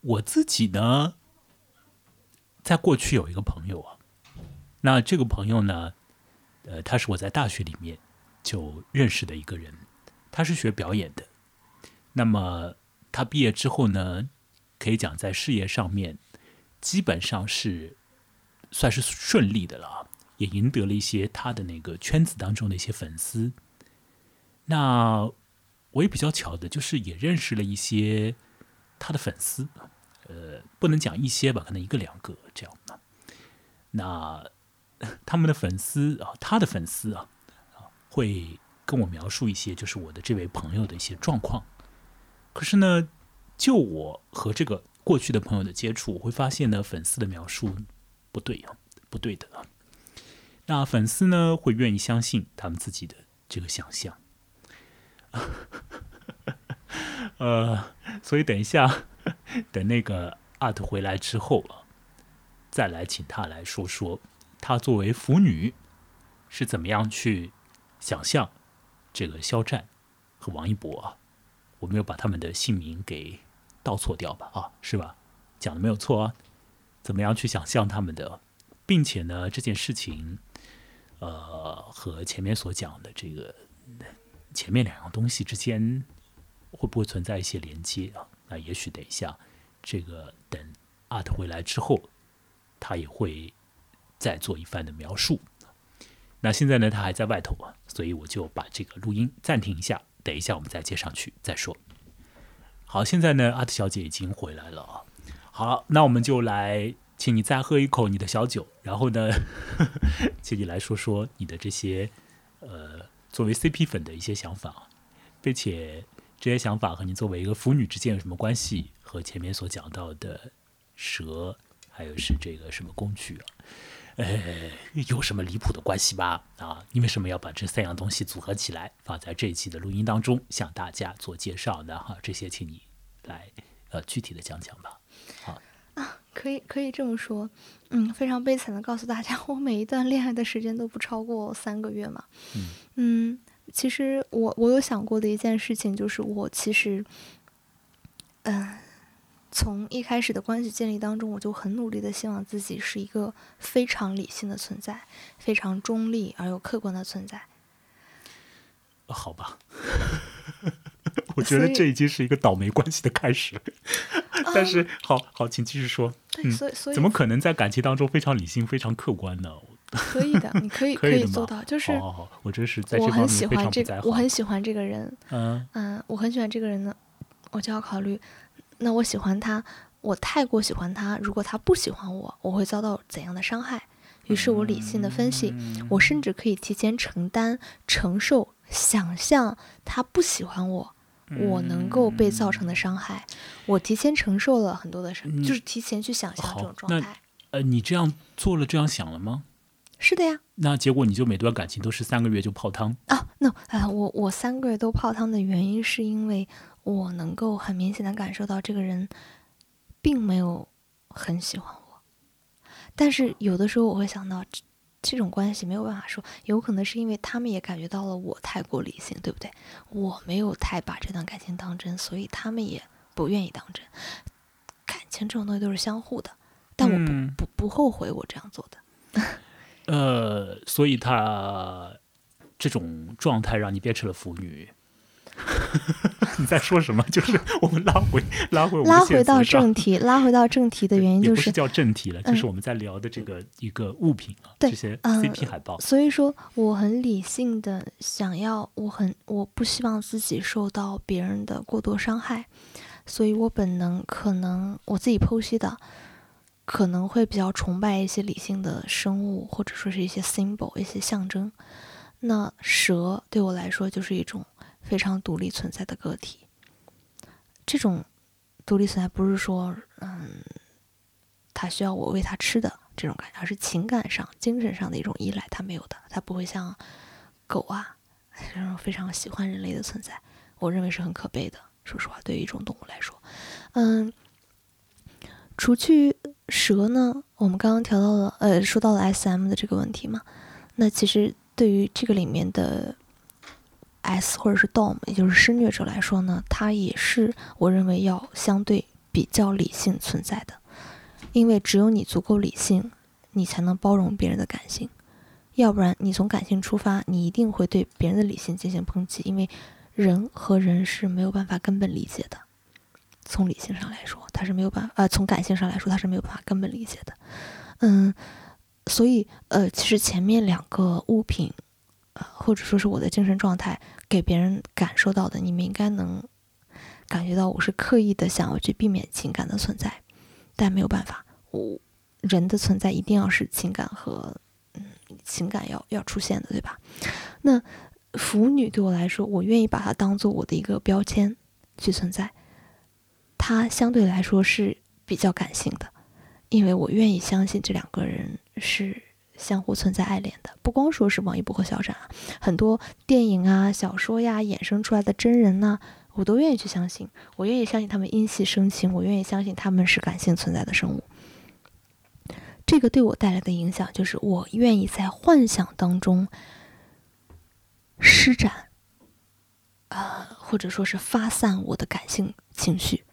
我自己呢，在过去有一个朋友啊，那这个朋友呢，呃，他是我在大学里面就认识的一个人，他是学表演的。那么他毕业之后呢，可以讲在事业上面基本上是算是顺利的了，也赢得了一些他的那个圈子当中的一些粉丝。那我也比较巧的，就是也认识了一些他的粉丝，呃，不能讲一些吧，可能一个两个这样的。那 他们的粉丝啊，他的粉丝啊，会跟我描述一些就是我的这位朋友的一些状况。可是呢，就我和这个过去的朋友的接触，我会发现呢，粉丝的描述不对啊，不对的啊。那粉丝呢，会愿意相信他们自己的这个想象。呃，所以等一下，等那个阿特回来之后啊，再来请他来说说，他作为腐女是怎么样去想象这个肖战和王一博啊。我没有把他们的姓名给倒错掉吧？啊，是吧？讲的没有错啊。怎么样去想象他们的，并且呢，这件事情，呃，和前面所讲的这个前面两样东西之间会不会存在一些连接啊？那也许等一下，这个等阿特回来之后，他也会再做一番的描述。那现在呢，他还在外头啊，所以我就把这个录音暂停一下。等一下，我们再接上去再说。好，现在呢，阿特小姐已经回来了啊。好，那我们就来，请你再喝一口你的小酒，然后呢，请你来说说你的这些呃，作为 CP 粉的一些想法，并且这些想法和你作为一个腐女之间有什么关系？和前面所讲到的蛇，还有是这个什么工具啊？呃，有什么离谱的关系吧？啊，你为什么要把这三样东西组合起来，放在这一期的录音当中向大家做介绍呢？哈，这些请你来呃具体的讲讲吧。可以可以这么说，嗯，非常悲惨的告诉大家，我每一段恋爱的时间都不超过三个月嘛。嗯嗯，其实我我有想过的一件事情就是，我其实，嗯、从一开始的关系建立当中，我就很努力的希望自己是一个非常理性的存在，非常中立而又客观的存在。呃好吧，我觉得这已经是一个倒霉关系的开始。但是，好好，请继续说。对，嗯所以所以怎么可能在感情当中非常理性、非常客观呢？可以的？你可以 可以做到，就是好好好，我真是在这我很方面非喜欢这个，常不在行。我很喜欢这个人，嗯嗯，我很喜欢这个人呢，我就要考虑，那我喜欢他，我太过喜欢他，如果他不喜欢我，我会遭到怎样的伤害？于是我理性的分析，我甚至可以提前承担、承受、想象他不喜欢我，我能够被造成的伤害，我提前承受了很多的伤，就是提前去想象这种状态。呃，你这样做了，这样想了吗？是的呀。那结果你就每段感情都是三个月就泡汤啊？no，啊，我我三个月都泡汤的原因是因为我能够很明显的感受到这个人并没有很喜欢我，但是有的时候我会想到。这种关系没有办法说，有可能是因为他们也感觉到了我太过理性，对不对？我没有太把这段感情当真，所以他们也不愿意当真。感情这种东西都是相互的，但我不不不后悔我这样做的。呃，所以他这种状态让你变成了腐女。你在说什么？就是我们拉回拉回拉回到正题，拉回到正题的原因就是叫正题了，就是我们在聊的这个一个物品啊，这些 CP 海报。所以说，我很理性的想要，我很我不希望自己受到别人的过多伤害，所以我本能可能我自己剖析的，可能会比较崇拜一些理性的生物，或者说是一些 symbol 一些象征。那蛇对我来说就是一种。非常独立存在的个体，这种独立存在不是说，嗯，他需要我喂他吃的这种感觉，而是情感上、精神上的一种依赖，他没有的，他不会像狗啊这种非常喜欢人类的存在，我认为是很可悲的。说实话，对于一种动物来说，嗯，除去蛇呢，我们刚刚调到了，呃，说到了 S.M 的这个问题嘛，那其实对于这个里面的。S 或者是 Dom，也就是施虐者来说呢，他也是我认为要相对比较理性存在的，因为只有你足够理性，你才能包容别人的感性，要不然你从感性出发，你一定会对别人的理性进行抨击，因为人和人是没有办法根本理解的，从理性上来说，他是没有办法，呃，从感性上来说，他是没有办法根本理解的，嗯，所以呃，其实前面两个物品。或者说是我的精神状态给别人感受到的，你们应该能感觉到我是刻意的想要去避免情感的存在，但没有办法，我人的存在一定要是情感和嗯情感要要出现的，对吧？那腐女对我来说，我愿意把它当做我的一个标签去存在，它相对来说是比较感性的，因为我愿意相信这两个人是。相互存在爱恋的，不光说是王一博和肖战啊，很多电影啊、小说呀衍生出来的真人呢，我都愿意去相信。我愿意相信他们因戏生情，我愿意相信他们是感性存在的生物。这个对我带来的影响就是，我愿意在幻想当中施展，啊，或者说是发散我的感性情绪，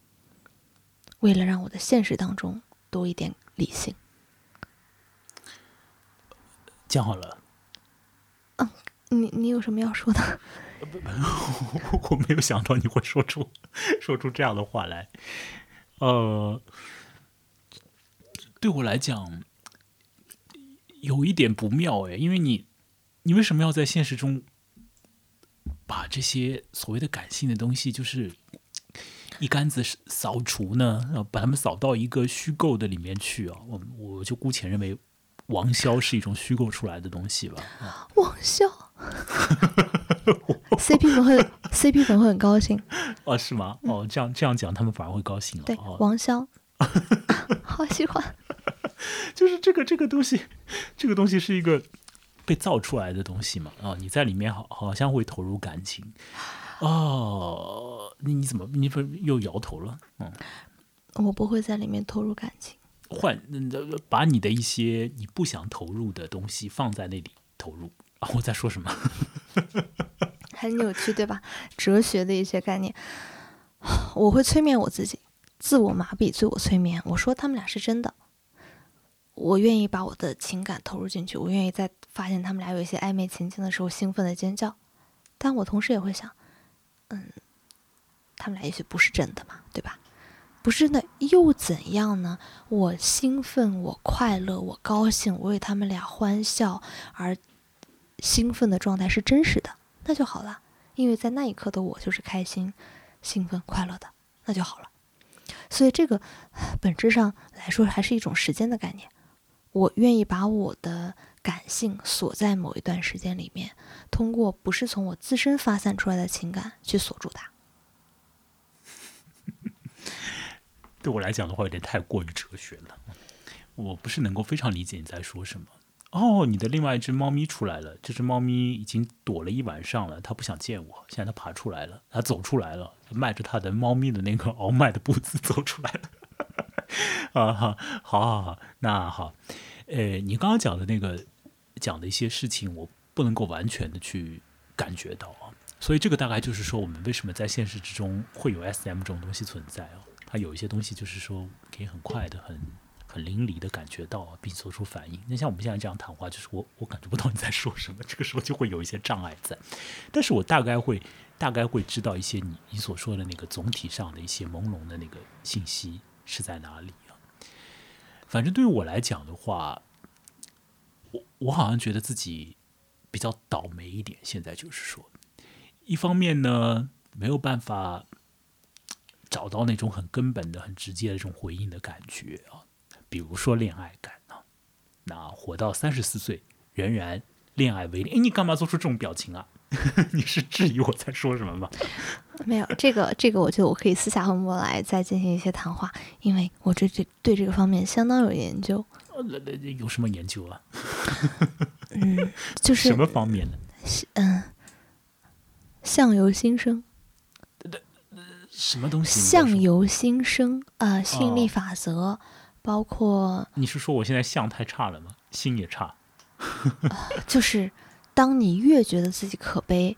为了让我的现实当中多一点理性。讲好了。嗯，你你有什么要说的？我没有想到你会说出 说出这样的话来。呃，对我来讲有一点不妙哎，因为你你为什么要在现实中把这些所谓的感性的东西就是一竿子扫除呢？把它们扫到一个虚构的里面去啊？我我就姑且认为。王潇是一种虚构出来的东西吧？王潇，CP 粉会 CP 粉会很高兴 哦？是吗？哦，这样这样讲，他们反而会高兴了。对，王潇，好喜欢。就是这个这个东西，这个东西是一个被造出来的东西嘛？啊，你在里面好好像会投入感情哦。你你怎么你不又摇头了？嗯，我不会在里面投入感情。换，把你的一些你不想投入的东西放在那里投入啊！我在说什么？很扭曲，对吧？哲学的一些概念，我会催眠我自己，自我麻痹，自我催眠。我说他们俩是真的，我愿意把我的情感投入进去，我愿意在发现他们俩有一些暧昧情境的时候兴奋的尖叫，但我同时也会想，嗯，他们俩也许不是真的嘛，对吧？不是那，又怎样呢？我兴奋，我快乐，我高兴，我为他们俩欢笑，而兴奋的状态是真实的，那就好了。因为在那一刻的我就是开心、兴奋、快乐的，那就好了。所以这个本质上来说还是一种时间的概念。我愿意把我的感性锁在某一段时间里面，通过不是从我自身发散出来的情感去锁住它。对我来讲的话，有点太过于哲学了。我不是能够非常理解你在说什么。哦，你的另外一只猫咪出来了。这只猫咪已经躲了一晚上了，它不想见我。现在它爬出来了，它走出来了，迈着它的猫咪的那个傲慢的步子走出来了。啊哈，好好好，那好。呃，你刚刚讲的那个讲的一些事情，我不能够完全的去感觉到啊。所以这个大概就是说，我们为什么在现实之中会有 S M 这种东西存在啊？它有一些东西就是说可以很快的很。很淋漓的感觉到，并做出反应。那像我们现在这样谈话，就是我我感觉不到你在说什么，这个时候就会有一些障碍在。但是我大概会大概会知道一些你你所说的那个总体上的一些朦胧的那个信息是在哪里啊。反正对于我来讲的话，我我好像觉得自己比较倒霉一点。现在就是说，一方面呢没有办法找到那种很根本的、很直接的这种回应的感觉啊。比如说恋爱感呢，那活到三十四岁仍然恋爱为零，哎，你干嘛做出这种表情啊？你是质疑我在说什么吗？没有，这个这个，我觉得我可以私下和莫来再进行一些谈话，因为我这这对这个方面相当有研究。呃，有什么研究啊？嗯，就是什么方面的？嗯，相由心生。什么东西？相由心生啊，吸引力法则。包括你是说我现在相太差了吗？心也差，就是当你越觉得自己可悲，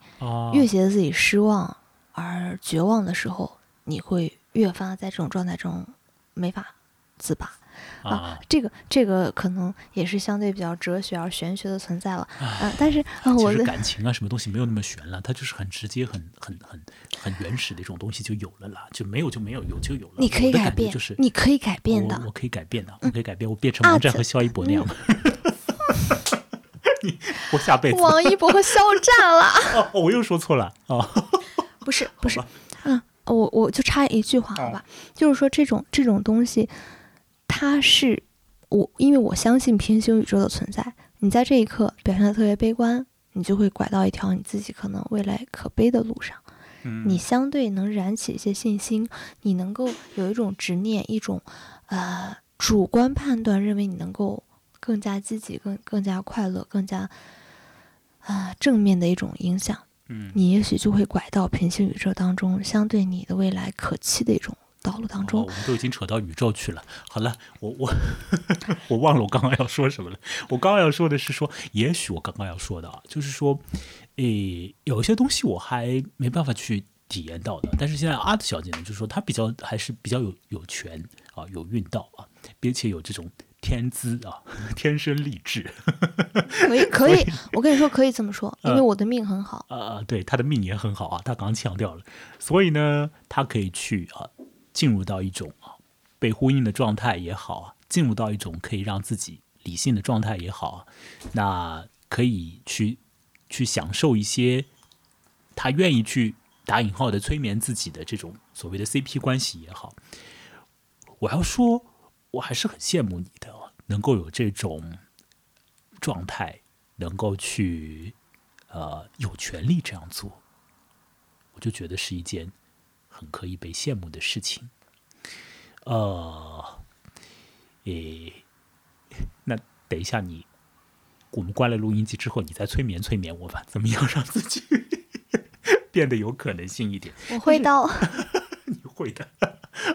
越觉得自己失望而绝望的时候，你会越发在这种状态中没法自拔啊。这个这个可能也是相对比较哲学而玄学的存在了啊。但是我的感情啊，什么东西没有那么玄了，它就是很直接、很很很很原始的一种东西就有了啦，就没有就没有，有就有了。你可以改变，就是你可以改变的，我可以改变的，我可以改变，我变成王战和肖一博那样。你我下辈子王一博和肖战了。哦，我又说错了哦，不是不是，嗯，我我就插一句话好吧，就是说这种这种东西，它是我因为我相信平行宇宙的存在。你在这一刻表现的特别悲观，你就会拐到一条你自己可能未来可悲的路上。你相对能燃起一些信心，你能够有一种执念，一种呃主观判断，认为你能够更加积极、更更加快乐、更加啊正面的一种影响。嗯，你也许就会拐到平行宇宙当中，相对你的未来可期的一种道路当中。我们都已经扯到宇宙去了。好了，我我 我忘了我刚刚要说什么了。我刚刚要说的是说，也许我刚刚要说的啊，就是说。诶，有一些东西我还没办法去体验到的，但是现在阿德小姐呢，就是说她比较还是比较有有权啊，有运道啊，并且有这种天资啊，天生丽质。可以可以，我跟你说可以这么说，因为我的命很好。呃，对，她的命也很好啊，她刚刚强调了，所以呢，她可以去啊，进入到一种啊被呼应的状态也好，进入到一种可以让自己理性的状态也好，那可以去。去享受一些他愿意去打引号的催眠自己的这种所谓的 CP 关系也好，我要说，我还是很羡慕你的，能够有这种状态，能够去呃有权利这样做，我就觉得是一件很可以被羡慕的事情。呃，诶，那等一下你。我们关了录音机之后，你再催眠催眠我吧，怎么样让自己 变得有可能性一点？我会的，你会的，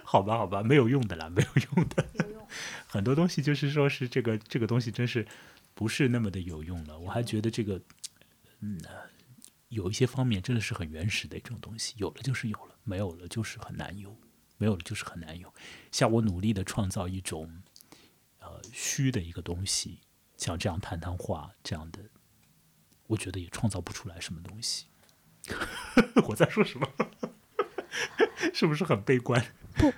好吧，好吧，没有用的啦，没有用的。有用，很多东西就是说是这个这个东西真是不是那么的有用了。我还觉得这个，嗯，有一些方面真的是很原始的一种东西，有了就是有了，没有了就是很难有，没有了就是很难有。像我努力的创造一种呃虚的一个东西。像这样谈谈话，这样的，我觉得也创造不出来什么东西。我在说什么？是不是很悲观？不，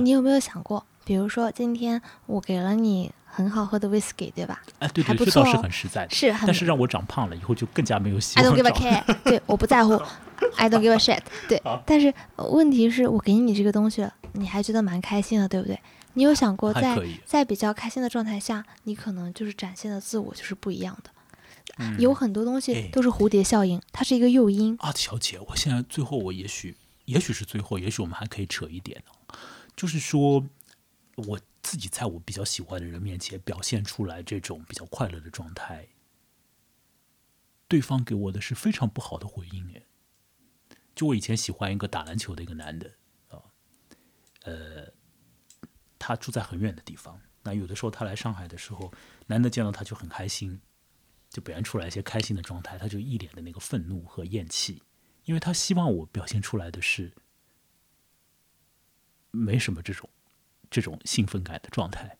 你有没有想过，比如说今天我给了你很好喝的 whisky，对吧？哎，对对，这倒是很实在的。是，但是让我长胖了以后就更加没有希望。I don't give a care。对，我不在乎。I don't give a shit。对，但是问题是我给你这个东西了，你还觉得蛮开心的，对不对？你有想过，在在比较开心的状态下，你可能就是展现的自我就是不一样的。有很多东西都是蝴蝶效应，它是一个诱因。啊，小姐，我现在最后，我也许，也许是最后，也许我们还可以扯一点就是说我自己在我比较喜欢的人面前表现出来这种比较快乐的状态，对方给我的是非常不好的回应。哎，就我以前喜欢一个打篮球的一个男的啊，呃，他住在很远的地方。那有的时候他来上海的时候，难得见到他就很开心，就表现出来一些开心的状态，他就一脸的那个愤怒和厌弃，因为他希望我表现出来的是没什么这种这种兴奋感的状态，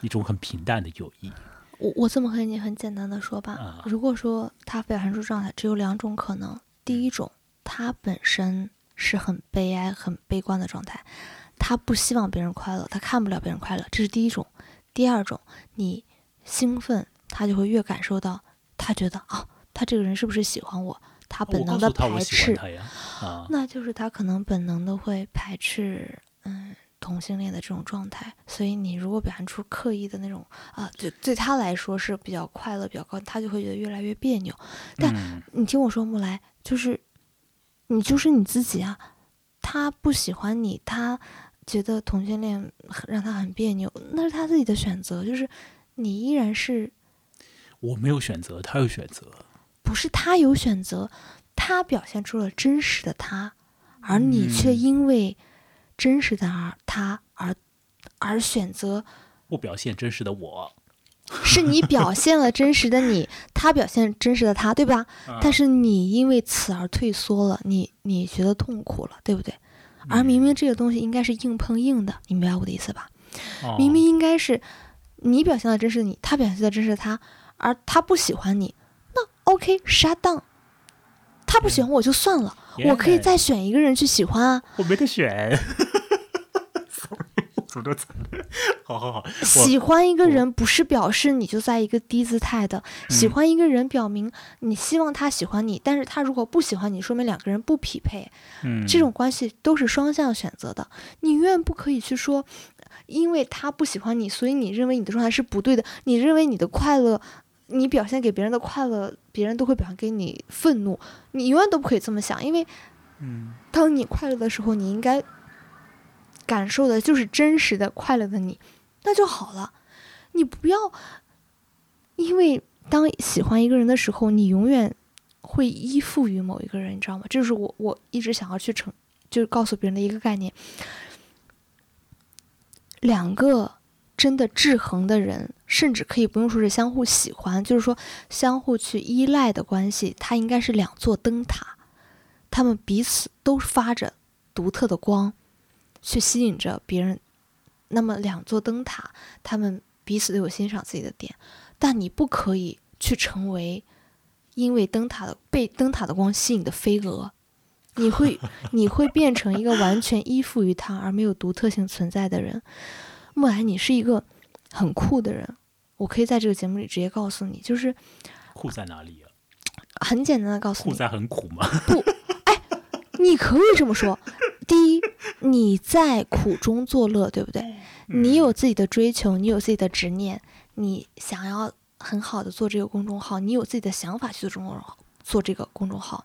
一种很平淡的友谊。我我这么和你很简单的说吧，如果说他表现出状态，只有两种可能：第一种，他本身是很悲哀、很悲观的状态。他不希望别人快乐，他看不了别人快乐，这是第一种。第二种，你兴奋，他就会越感受到，他觉得啊，他这个人是不是喜欢我？他本能的排斥，那就是他可能本能的会排斥，嗯，同性恋的这种状态。所以你如果表现出刻意的那种啊，对对他来说是比较快乐、比较高，他就会觉得越来越别扭。但你听我说，木来，就是你就是你自己啊，他不喜欢你，他。觉得同性恋让他很别扭，那是他自己的选择。就是你依然是我没有选择，他有选择，不是他有选择，他表现出了真实的他，而你却因为真实的而他而而选择不表现真实的我，是你表现了真实的你，他表现真实的他，对吧？但是你因为此而退缩了，你你觉得痛苦了，对不对？而明明这个东西应该是硬碰硬的，你明白我的意思吧？明明应该是你表现的真是你，他表现的真是他，而他不喜欢你，那 OK，shut down。他不喜欢我就算了，我可以再选一个人去喜欢啊。我没得选。好好好，喜欢一个人不是表示你就在一个低姿态的，喜欢一个人表明你希望他喜欢你，但是他如果不喜欢你，说明两个人不匹配。嗯，这种关系都是双向选择的，你永远不可以去说，因为他不喜欢你，所以你认为你的状态是不对的，你认为你的快乐，你表现给别人的快乐，别人都会表现给你愤怒，你永远都不可以这么想，因为，嗯，当你快乐的时候，你应该。感受的就是真实的快乐的你，那就好了。你不要因为当喜欢一个人的时候，你永远会依附于某一个人，你知道吗？这是我我一直想要去成，就是告诉别人的一个概念。两个真的制衡的人，甚至可以不用说是相互喜欢，就是说相互去依赖的关系，它应该是两座灯塔，他们彼此都发着独特的光。去吸引着别人，那么两座灯塔，他们彼此都有欣赏自己的点，但你不可以去成为因为灯塔的被灯塔的光吸引的飞蛾，你会 你会变成一个完全依附于他而没有独特性存在的人。木兰，你是一个很酷的人，我可以在这个节目里直接告诉你，就是酷在哪里啊？很简单的告诉你，酷在很苦吗？不，哎，你可以这么说。第一，你在苦中作乐，对不对？你有自己的追求，你有自己的执念，你想要很好的做这个公众号，你有自己的想法去做公众号，做这个公众号，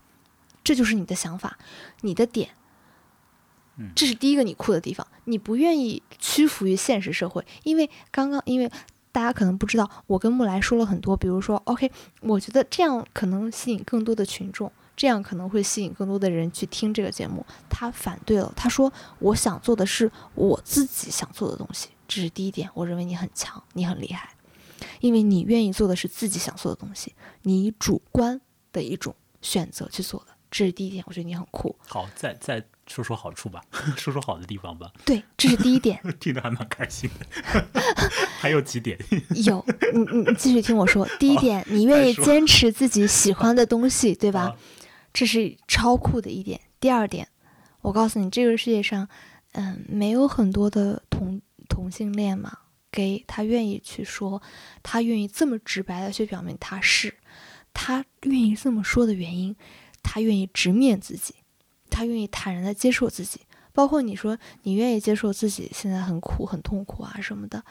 这就是你的想法，你的点。这是第一个你酷的地方。你不愿意屈服于现实社会，因为刚刚，因为大家可能不知道，我跟木来说了很多，比如说，OK，我觉得这样可能吸引更多的群众。这样可能会吸引更多的人去听这个节目。他反对了，他说：“我想做的是我自己想做的东西。”这是第一点，我认为你很强，你很厉害，因为你愿意做的是自己想做的东西，你主观的一种选择去做的。这是第一点，我觉得你很酷。好，再再说说好处吧，说说好的地方吧。对，这是第一点，听得还蛮开心的。还有几点？有，你你继续听我说。第一点，你愿意坚持自己喜欢的东西，对吧？这是超酷的一点。第二点，我告诉你，这个世界上，嗯，没有很多的同同性恋嘛，给他愿意去说，他愿意这么直白的去表明他是，他愿意这么说的原因，他愿意直面自己，他愿意坦然的接受自己。包括你说你愿意接受自己现在很苦很痛苦啊什么的，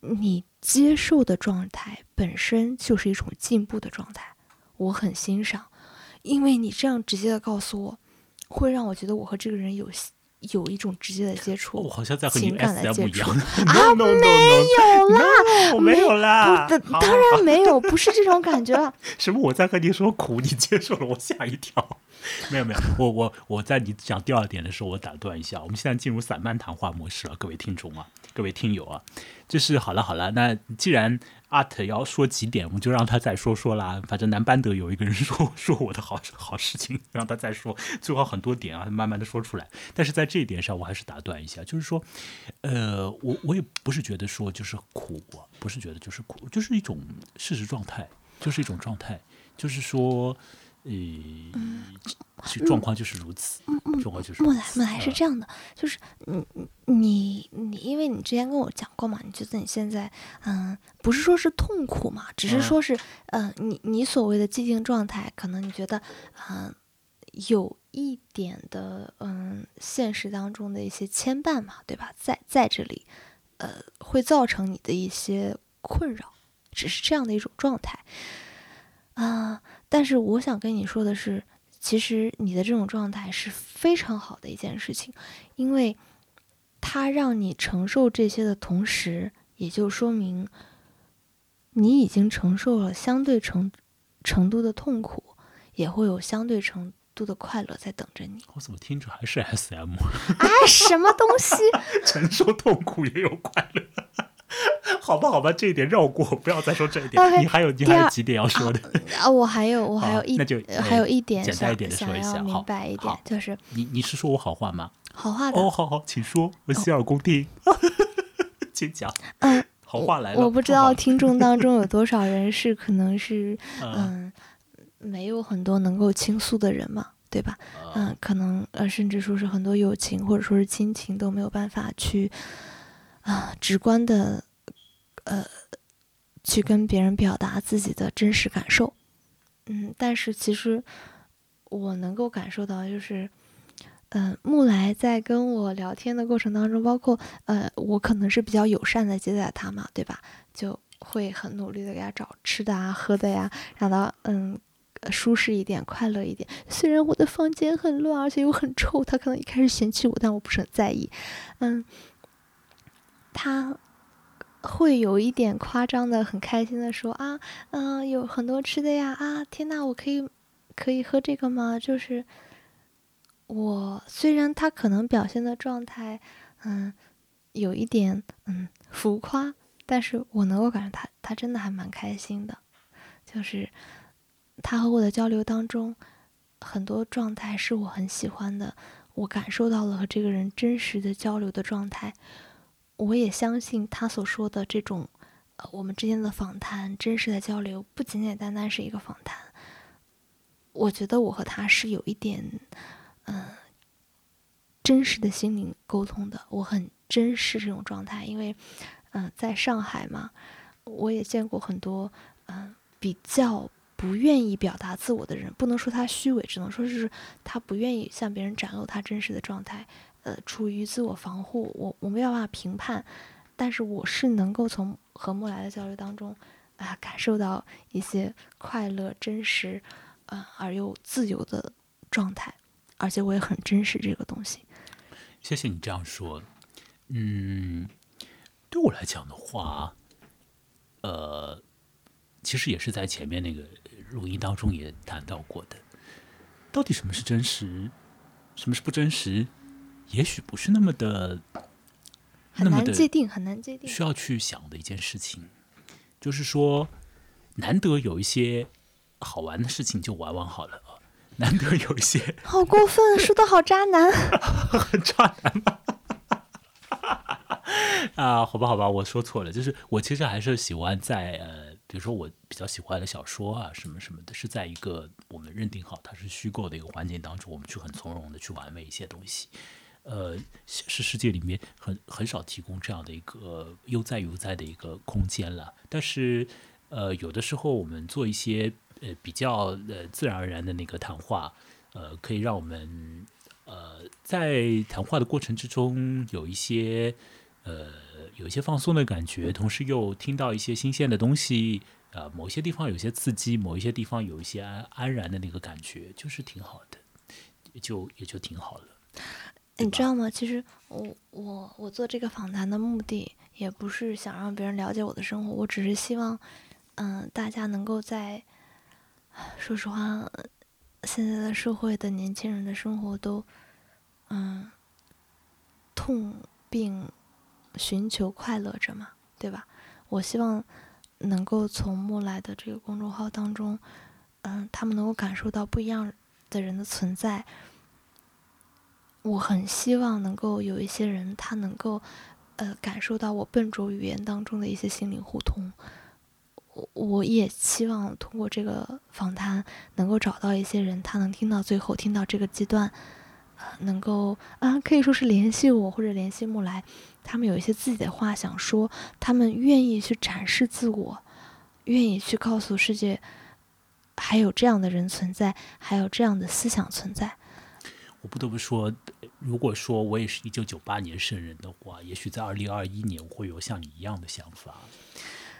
你接受的状态本身就是一种进步的状态，我很欣赏。因为你这样直接的告诉我，会让我觉得我和这个人有有一种直接的接触，我好像在和你情感的 SM 接触一样。啊 no, 有啦，没有啦不，当然没有，不是这种感觉了。什么？我在和你说苦，你接受了，我吓一跳。没有没有，我我我在你讲第二点的时候，我打断一下。我们现在进入散漫谈话模式了，各位听众啊，各位听友啊，就是好了好了。那既然 Art 要说几点，我们就让他再说说啦。反正南班德有一个人说 说我的好好事情，让他再说，最好很多点啊，慢慢的说出来。但是在这一点上，我还是打断一下，就是说，呃，我我也不是觉得说就是苦，不是觉得就是苦，就是一种事实状态，就是一种状态，就是说。呃，这状况就是如此，状况就是如此木来木来是呃这样的，就是你你你，因为你之前跟我讲过嘛，你觉得你现在嗯，不是说是痛苦嘛，只是嗯。说是嗯、呃你你所谓的寂静状态，可能你觉得嗯、有一点的嗯现实当中的一些牵绊嘛，对吧？在在这里呃会造成你的一些困扰，只是这样的一种状态。啊、但是我想跟你说的是，其实你的这种状态是非常好的一件事情，因为它让你承受这些的同时，也就说明你已经承受了相对程程度的痛苦，也会有相对程度的快乐在等着你。我怎么听着还是 SM？哎，什么东西？承受痛苦也有快乐。好吧，好吧，这一点绕过，不要再说这一点。你还有你还有几点要说的？啊，我还有我还有一好那就呃还有一点想简单一点的说一下好明白一点，就是你你是说我好话吗？好话的。哦，好好，请说，我洗耳恭听。请讲，嗯，好话来了。我不知道听众当中有多少人是可能是嗯嗯，没有很多能够倾诉的人嘛，对吧？嗯嗯，可能呃，甚至说是很多友情或者说是亲情都没有办法去啊、直观的呃去跟别人表达自己的真实感受。嗯，但是其实我能够感受到，就是嗯，木来在跟我聊天的过程当中，包括呃，我可能是比较友善的接待他嘛，对吧？就会很努力的给他找吃的啊、喝的呀，让他嗯舒适一点、快乐一点。虽然我的房间很乱，而且又很臭，他可能一开始嫌弃我，但我不是很在意。嗯，他会有一点夸张的、很开心的说啊，嗯、有很多吃的呀啊，天呐，我可以可以喝这个吗？就是我虽然他可能表现的状态，嗯，有一点嗯浮夸，但是我能够感觉他他真的还蛮开心的，就是他和我的交流当中，很多状态是我很喜欢的，我感受到了和这个人真实的交流的状态，我也相信他所说的这种，呃，我们之间的访谈，真实的交流，不简简单单是一个访谈。我觉得我和他是有一点，嗯、真实的心灵沟通的。我很珍视这种状态，因为，嗯、在上海嘛，我也见过很多，嗯、比较不愿意表达自我的人。不能说他虚伪，只能说是他不愿意向别人展露他真实的状态。呃，出于自我防护，我我没有办法评判，但是我是能够从和木来的交流当中，啊、感受到一些快乐、真实，呃，而又自由的状态，而且我也很珍视这个东西。谢谢你这样说。嗯，对我来讲的话，呃，其实也是在前面那个录音当中也谈到过的。到底什么是真实，什么是不真实？也许不是那么的很难界定，很难界定。需要去想的一件事情，就是说，难得有一些好玩的事情就玩玩好了啊，难得有一些 好过分，说的好渣男。很 渣男吗？啊，好吧，好吧，我说错了，就是我其实还是喜欢在呃，比如说我比较喜欢的小说啊，什么什么的，是在一个我们认定好它是虚构的一个环境当中，我们去很从容的去玩味一些东西。呃，现实世界里面很很少提供这样的一个悠哉悠哉的一个空间了。但是，呃，有的时候我们做一些呃比较呃自然而然的那个谈话，呃，可以让我们呃在谈话的过程之中有一些呃有一些放松的感觉，同时又听到一些新鲜的东西。呃，某些地方有些刺激，某一些地方有一些安安然的那个感觉，就是挺好的，就也就挺好了。你知道吗？其实我我我做这个访谈的目的，也不是想让别人了解我的生活，我只是希望，嗯，大家能够在，说实话，现在的社会的年轻人的生活都，嗯，痛并寻求快乐着嘛，对吧？我希望能够从木来的这个公众号当中，嗯，他们能够感受到不一样的人的存在。我很希望能够有一些人，他能够，呃，感受到我笨拙语言当中的一些心灵互通。我我也希望通过这个访谈，能够找到一些人，他能听到最后，听到这个阶段，能够啊，可以说是联系我或者联系木来，他们有一些自己的话想说，他们愿意去展示自我，愿意去告诉世界，还有这样的人存在，还有这样的思想存在。我不得不说，如果说我也是一九九八年生人的话，也许在二零二一年我会有像你一样的想法。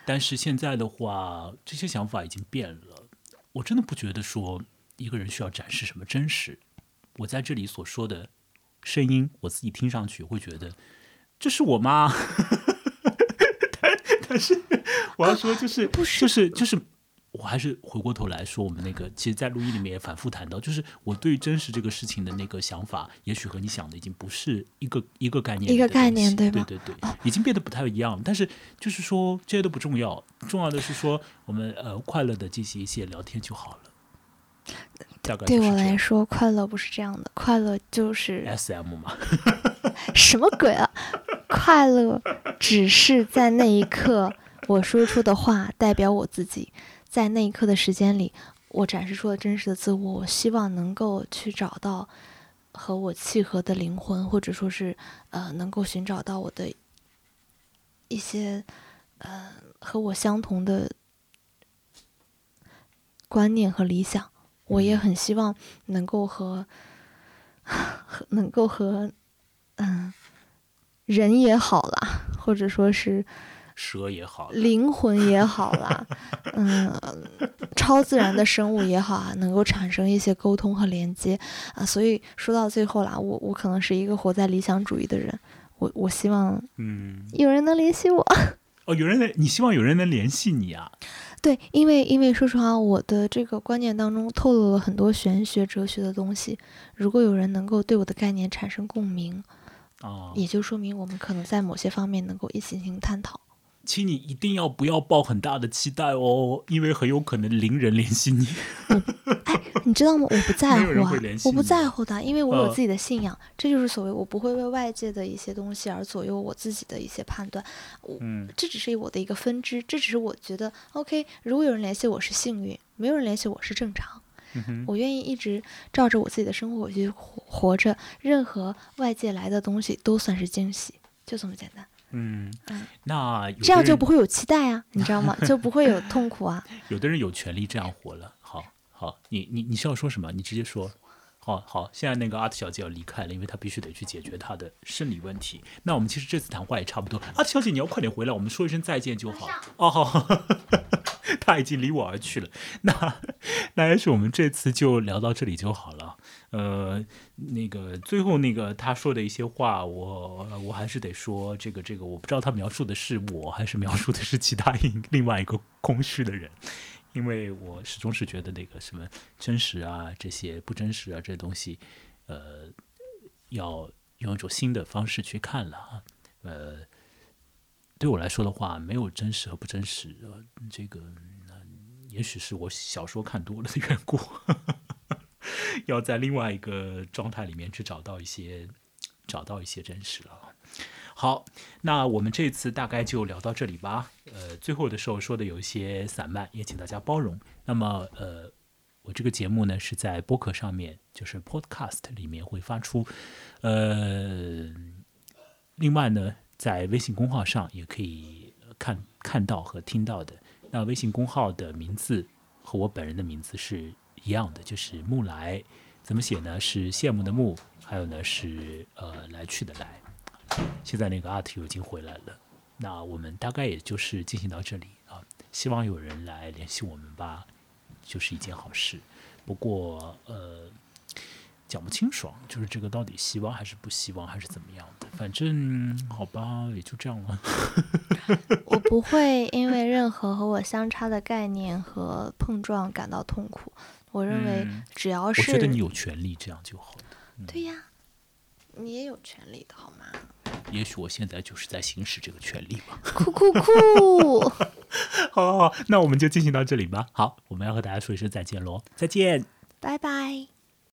但是现在的话，这些想法已经变了。我真的不觉得说一个人需要展示什么真实。我在这里所说的声音，我自己听上去会觉得这是我吗？但但是我要说，就是就是就是。我还是回过头来说，我们那个，其实，在录音里面也反复谈到，就是我对真实这个事情的那个想法，也许和你想的已经不是一个一个概念，一个概念，对吧？对对对，已经变得不太一样。但是，就是说这些都不重要，重要的是说我们呃快乐的进行一些聊天就好了。大概对我来说，快乐不是这样的，快乐就是 S M 嘛？什么鬼啊？快乐只是在那一刻我说出的话代表我自己。在那一刻的时间里，我展示出了真实的自我。我希望能够去找到和我契合的灵魂，或者说是呃，能够寻找到我的一些呃和我相同的观念和理想。我也很希望能够和和能够和嗯人也好啦，或者说是。蛇也好，灵魂也好啦，嗯，超自然的生物也好啊，能够产生一些沟通和连接啊。所以说到最后啦，我我可能是一个活在理想主义的人，我我希望，嗯，有人能联系我。哦，有人能，你希望有人能联系你啊？对，因为因为说实话，我的这个观念当中透露了很多玄学、哲学的东西。如果有人能够对我的概念产生共鸣，哦，也就说明我们可能在某些方面能够一起进行探讨。请你一定要不要抱很大的期待哦，因为很有可能零人联系你。哎，你知道吗？我不在乎啊，我不在乎的，因为我有自己的信仰。这就是所谓我不会为外界的一些东西而左右我自己的一些判断。嗯，这只是我的一个分支，这只是我觉得 OK。如果有人联系我是幸运，没有人联系我是正常。我愿意一直照着我自己的生活去活活着，任何外界来的东西都算是惊喜，就这么简单。嗯那这样就不会有期待啊，你知道吗？就不会有 痛苦啊。有的人有权利这样活了。好，好，你你你是要说什么？你直接说。好好，现在那个阿特小姐要离开了，因为她必须得去解决她的生理问题。那我们其实这次谈话也差不多。阿特小姐，你要快点回来，我们说一声再见就好。哦，好，她已经离我而去了。那那也许我们这次就聊到这里就好了。呃，那个最后那个他说的一些话，我我还是得说，这个这个，我不知道他描述的是我还是描述的是其他 另外一个空虚的人，因为我始终是觉得那个什么真实啊，这些不真实啊，这东西，呃，要用一种新的方式去看了啊。呃，对我来说的话，没有真实和不真实，这个也许是我小说看多了的缘故。要在另外一个状态里面去找到一些，找到一些真实了。好，那我们这次大概就聊到这里吧。呃，最后的时候说的有一些散漫，也请大家包容。那么，呃，我这个节目呢是在播客上面，就是 Podcast 里面会发出。呃，另外呢，在微信公号上也可以看看到和听到的。那微信公号的名字和我本人的名字是。一样的，就是木来，怎么写呢？是羡慕的慕，还有呢是呃来去的来。现在那个阿特已经回来了，那我们大概也就是进行到这里啊。希望有人来联系我们吧，就是一件好事。不过呃讲不清爽，就是这个到底希望还是不希望，还是怎么样的？反正好吧，也就这样了。我不会因为任何和我相差的概念和碰撞感到痛苦。我认为嗯只要是我觉得你有权利这样就好了。对呀，你也有权利的好吗？也许我现在就是在行使这个权利吧。酷酷酷！好好好，那我们就进行到这里吧。好，我们要和大家说一声再见喽，再见。拜拜。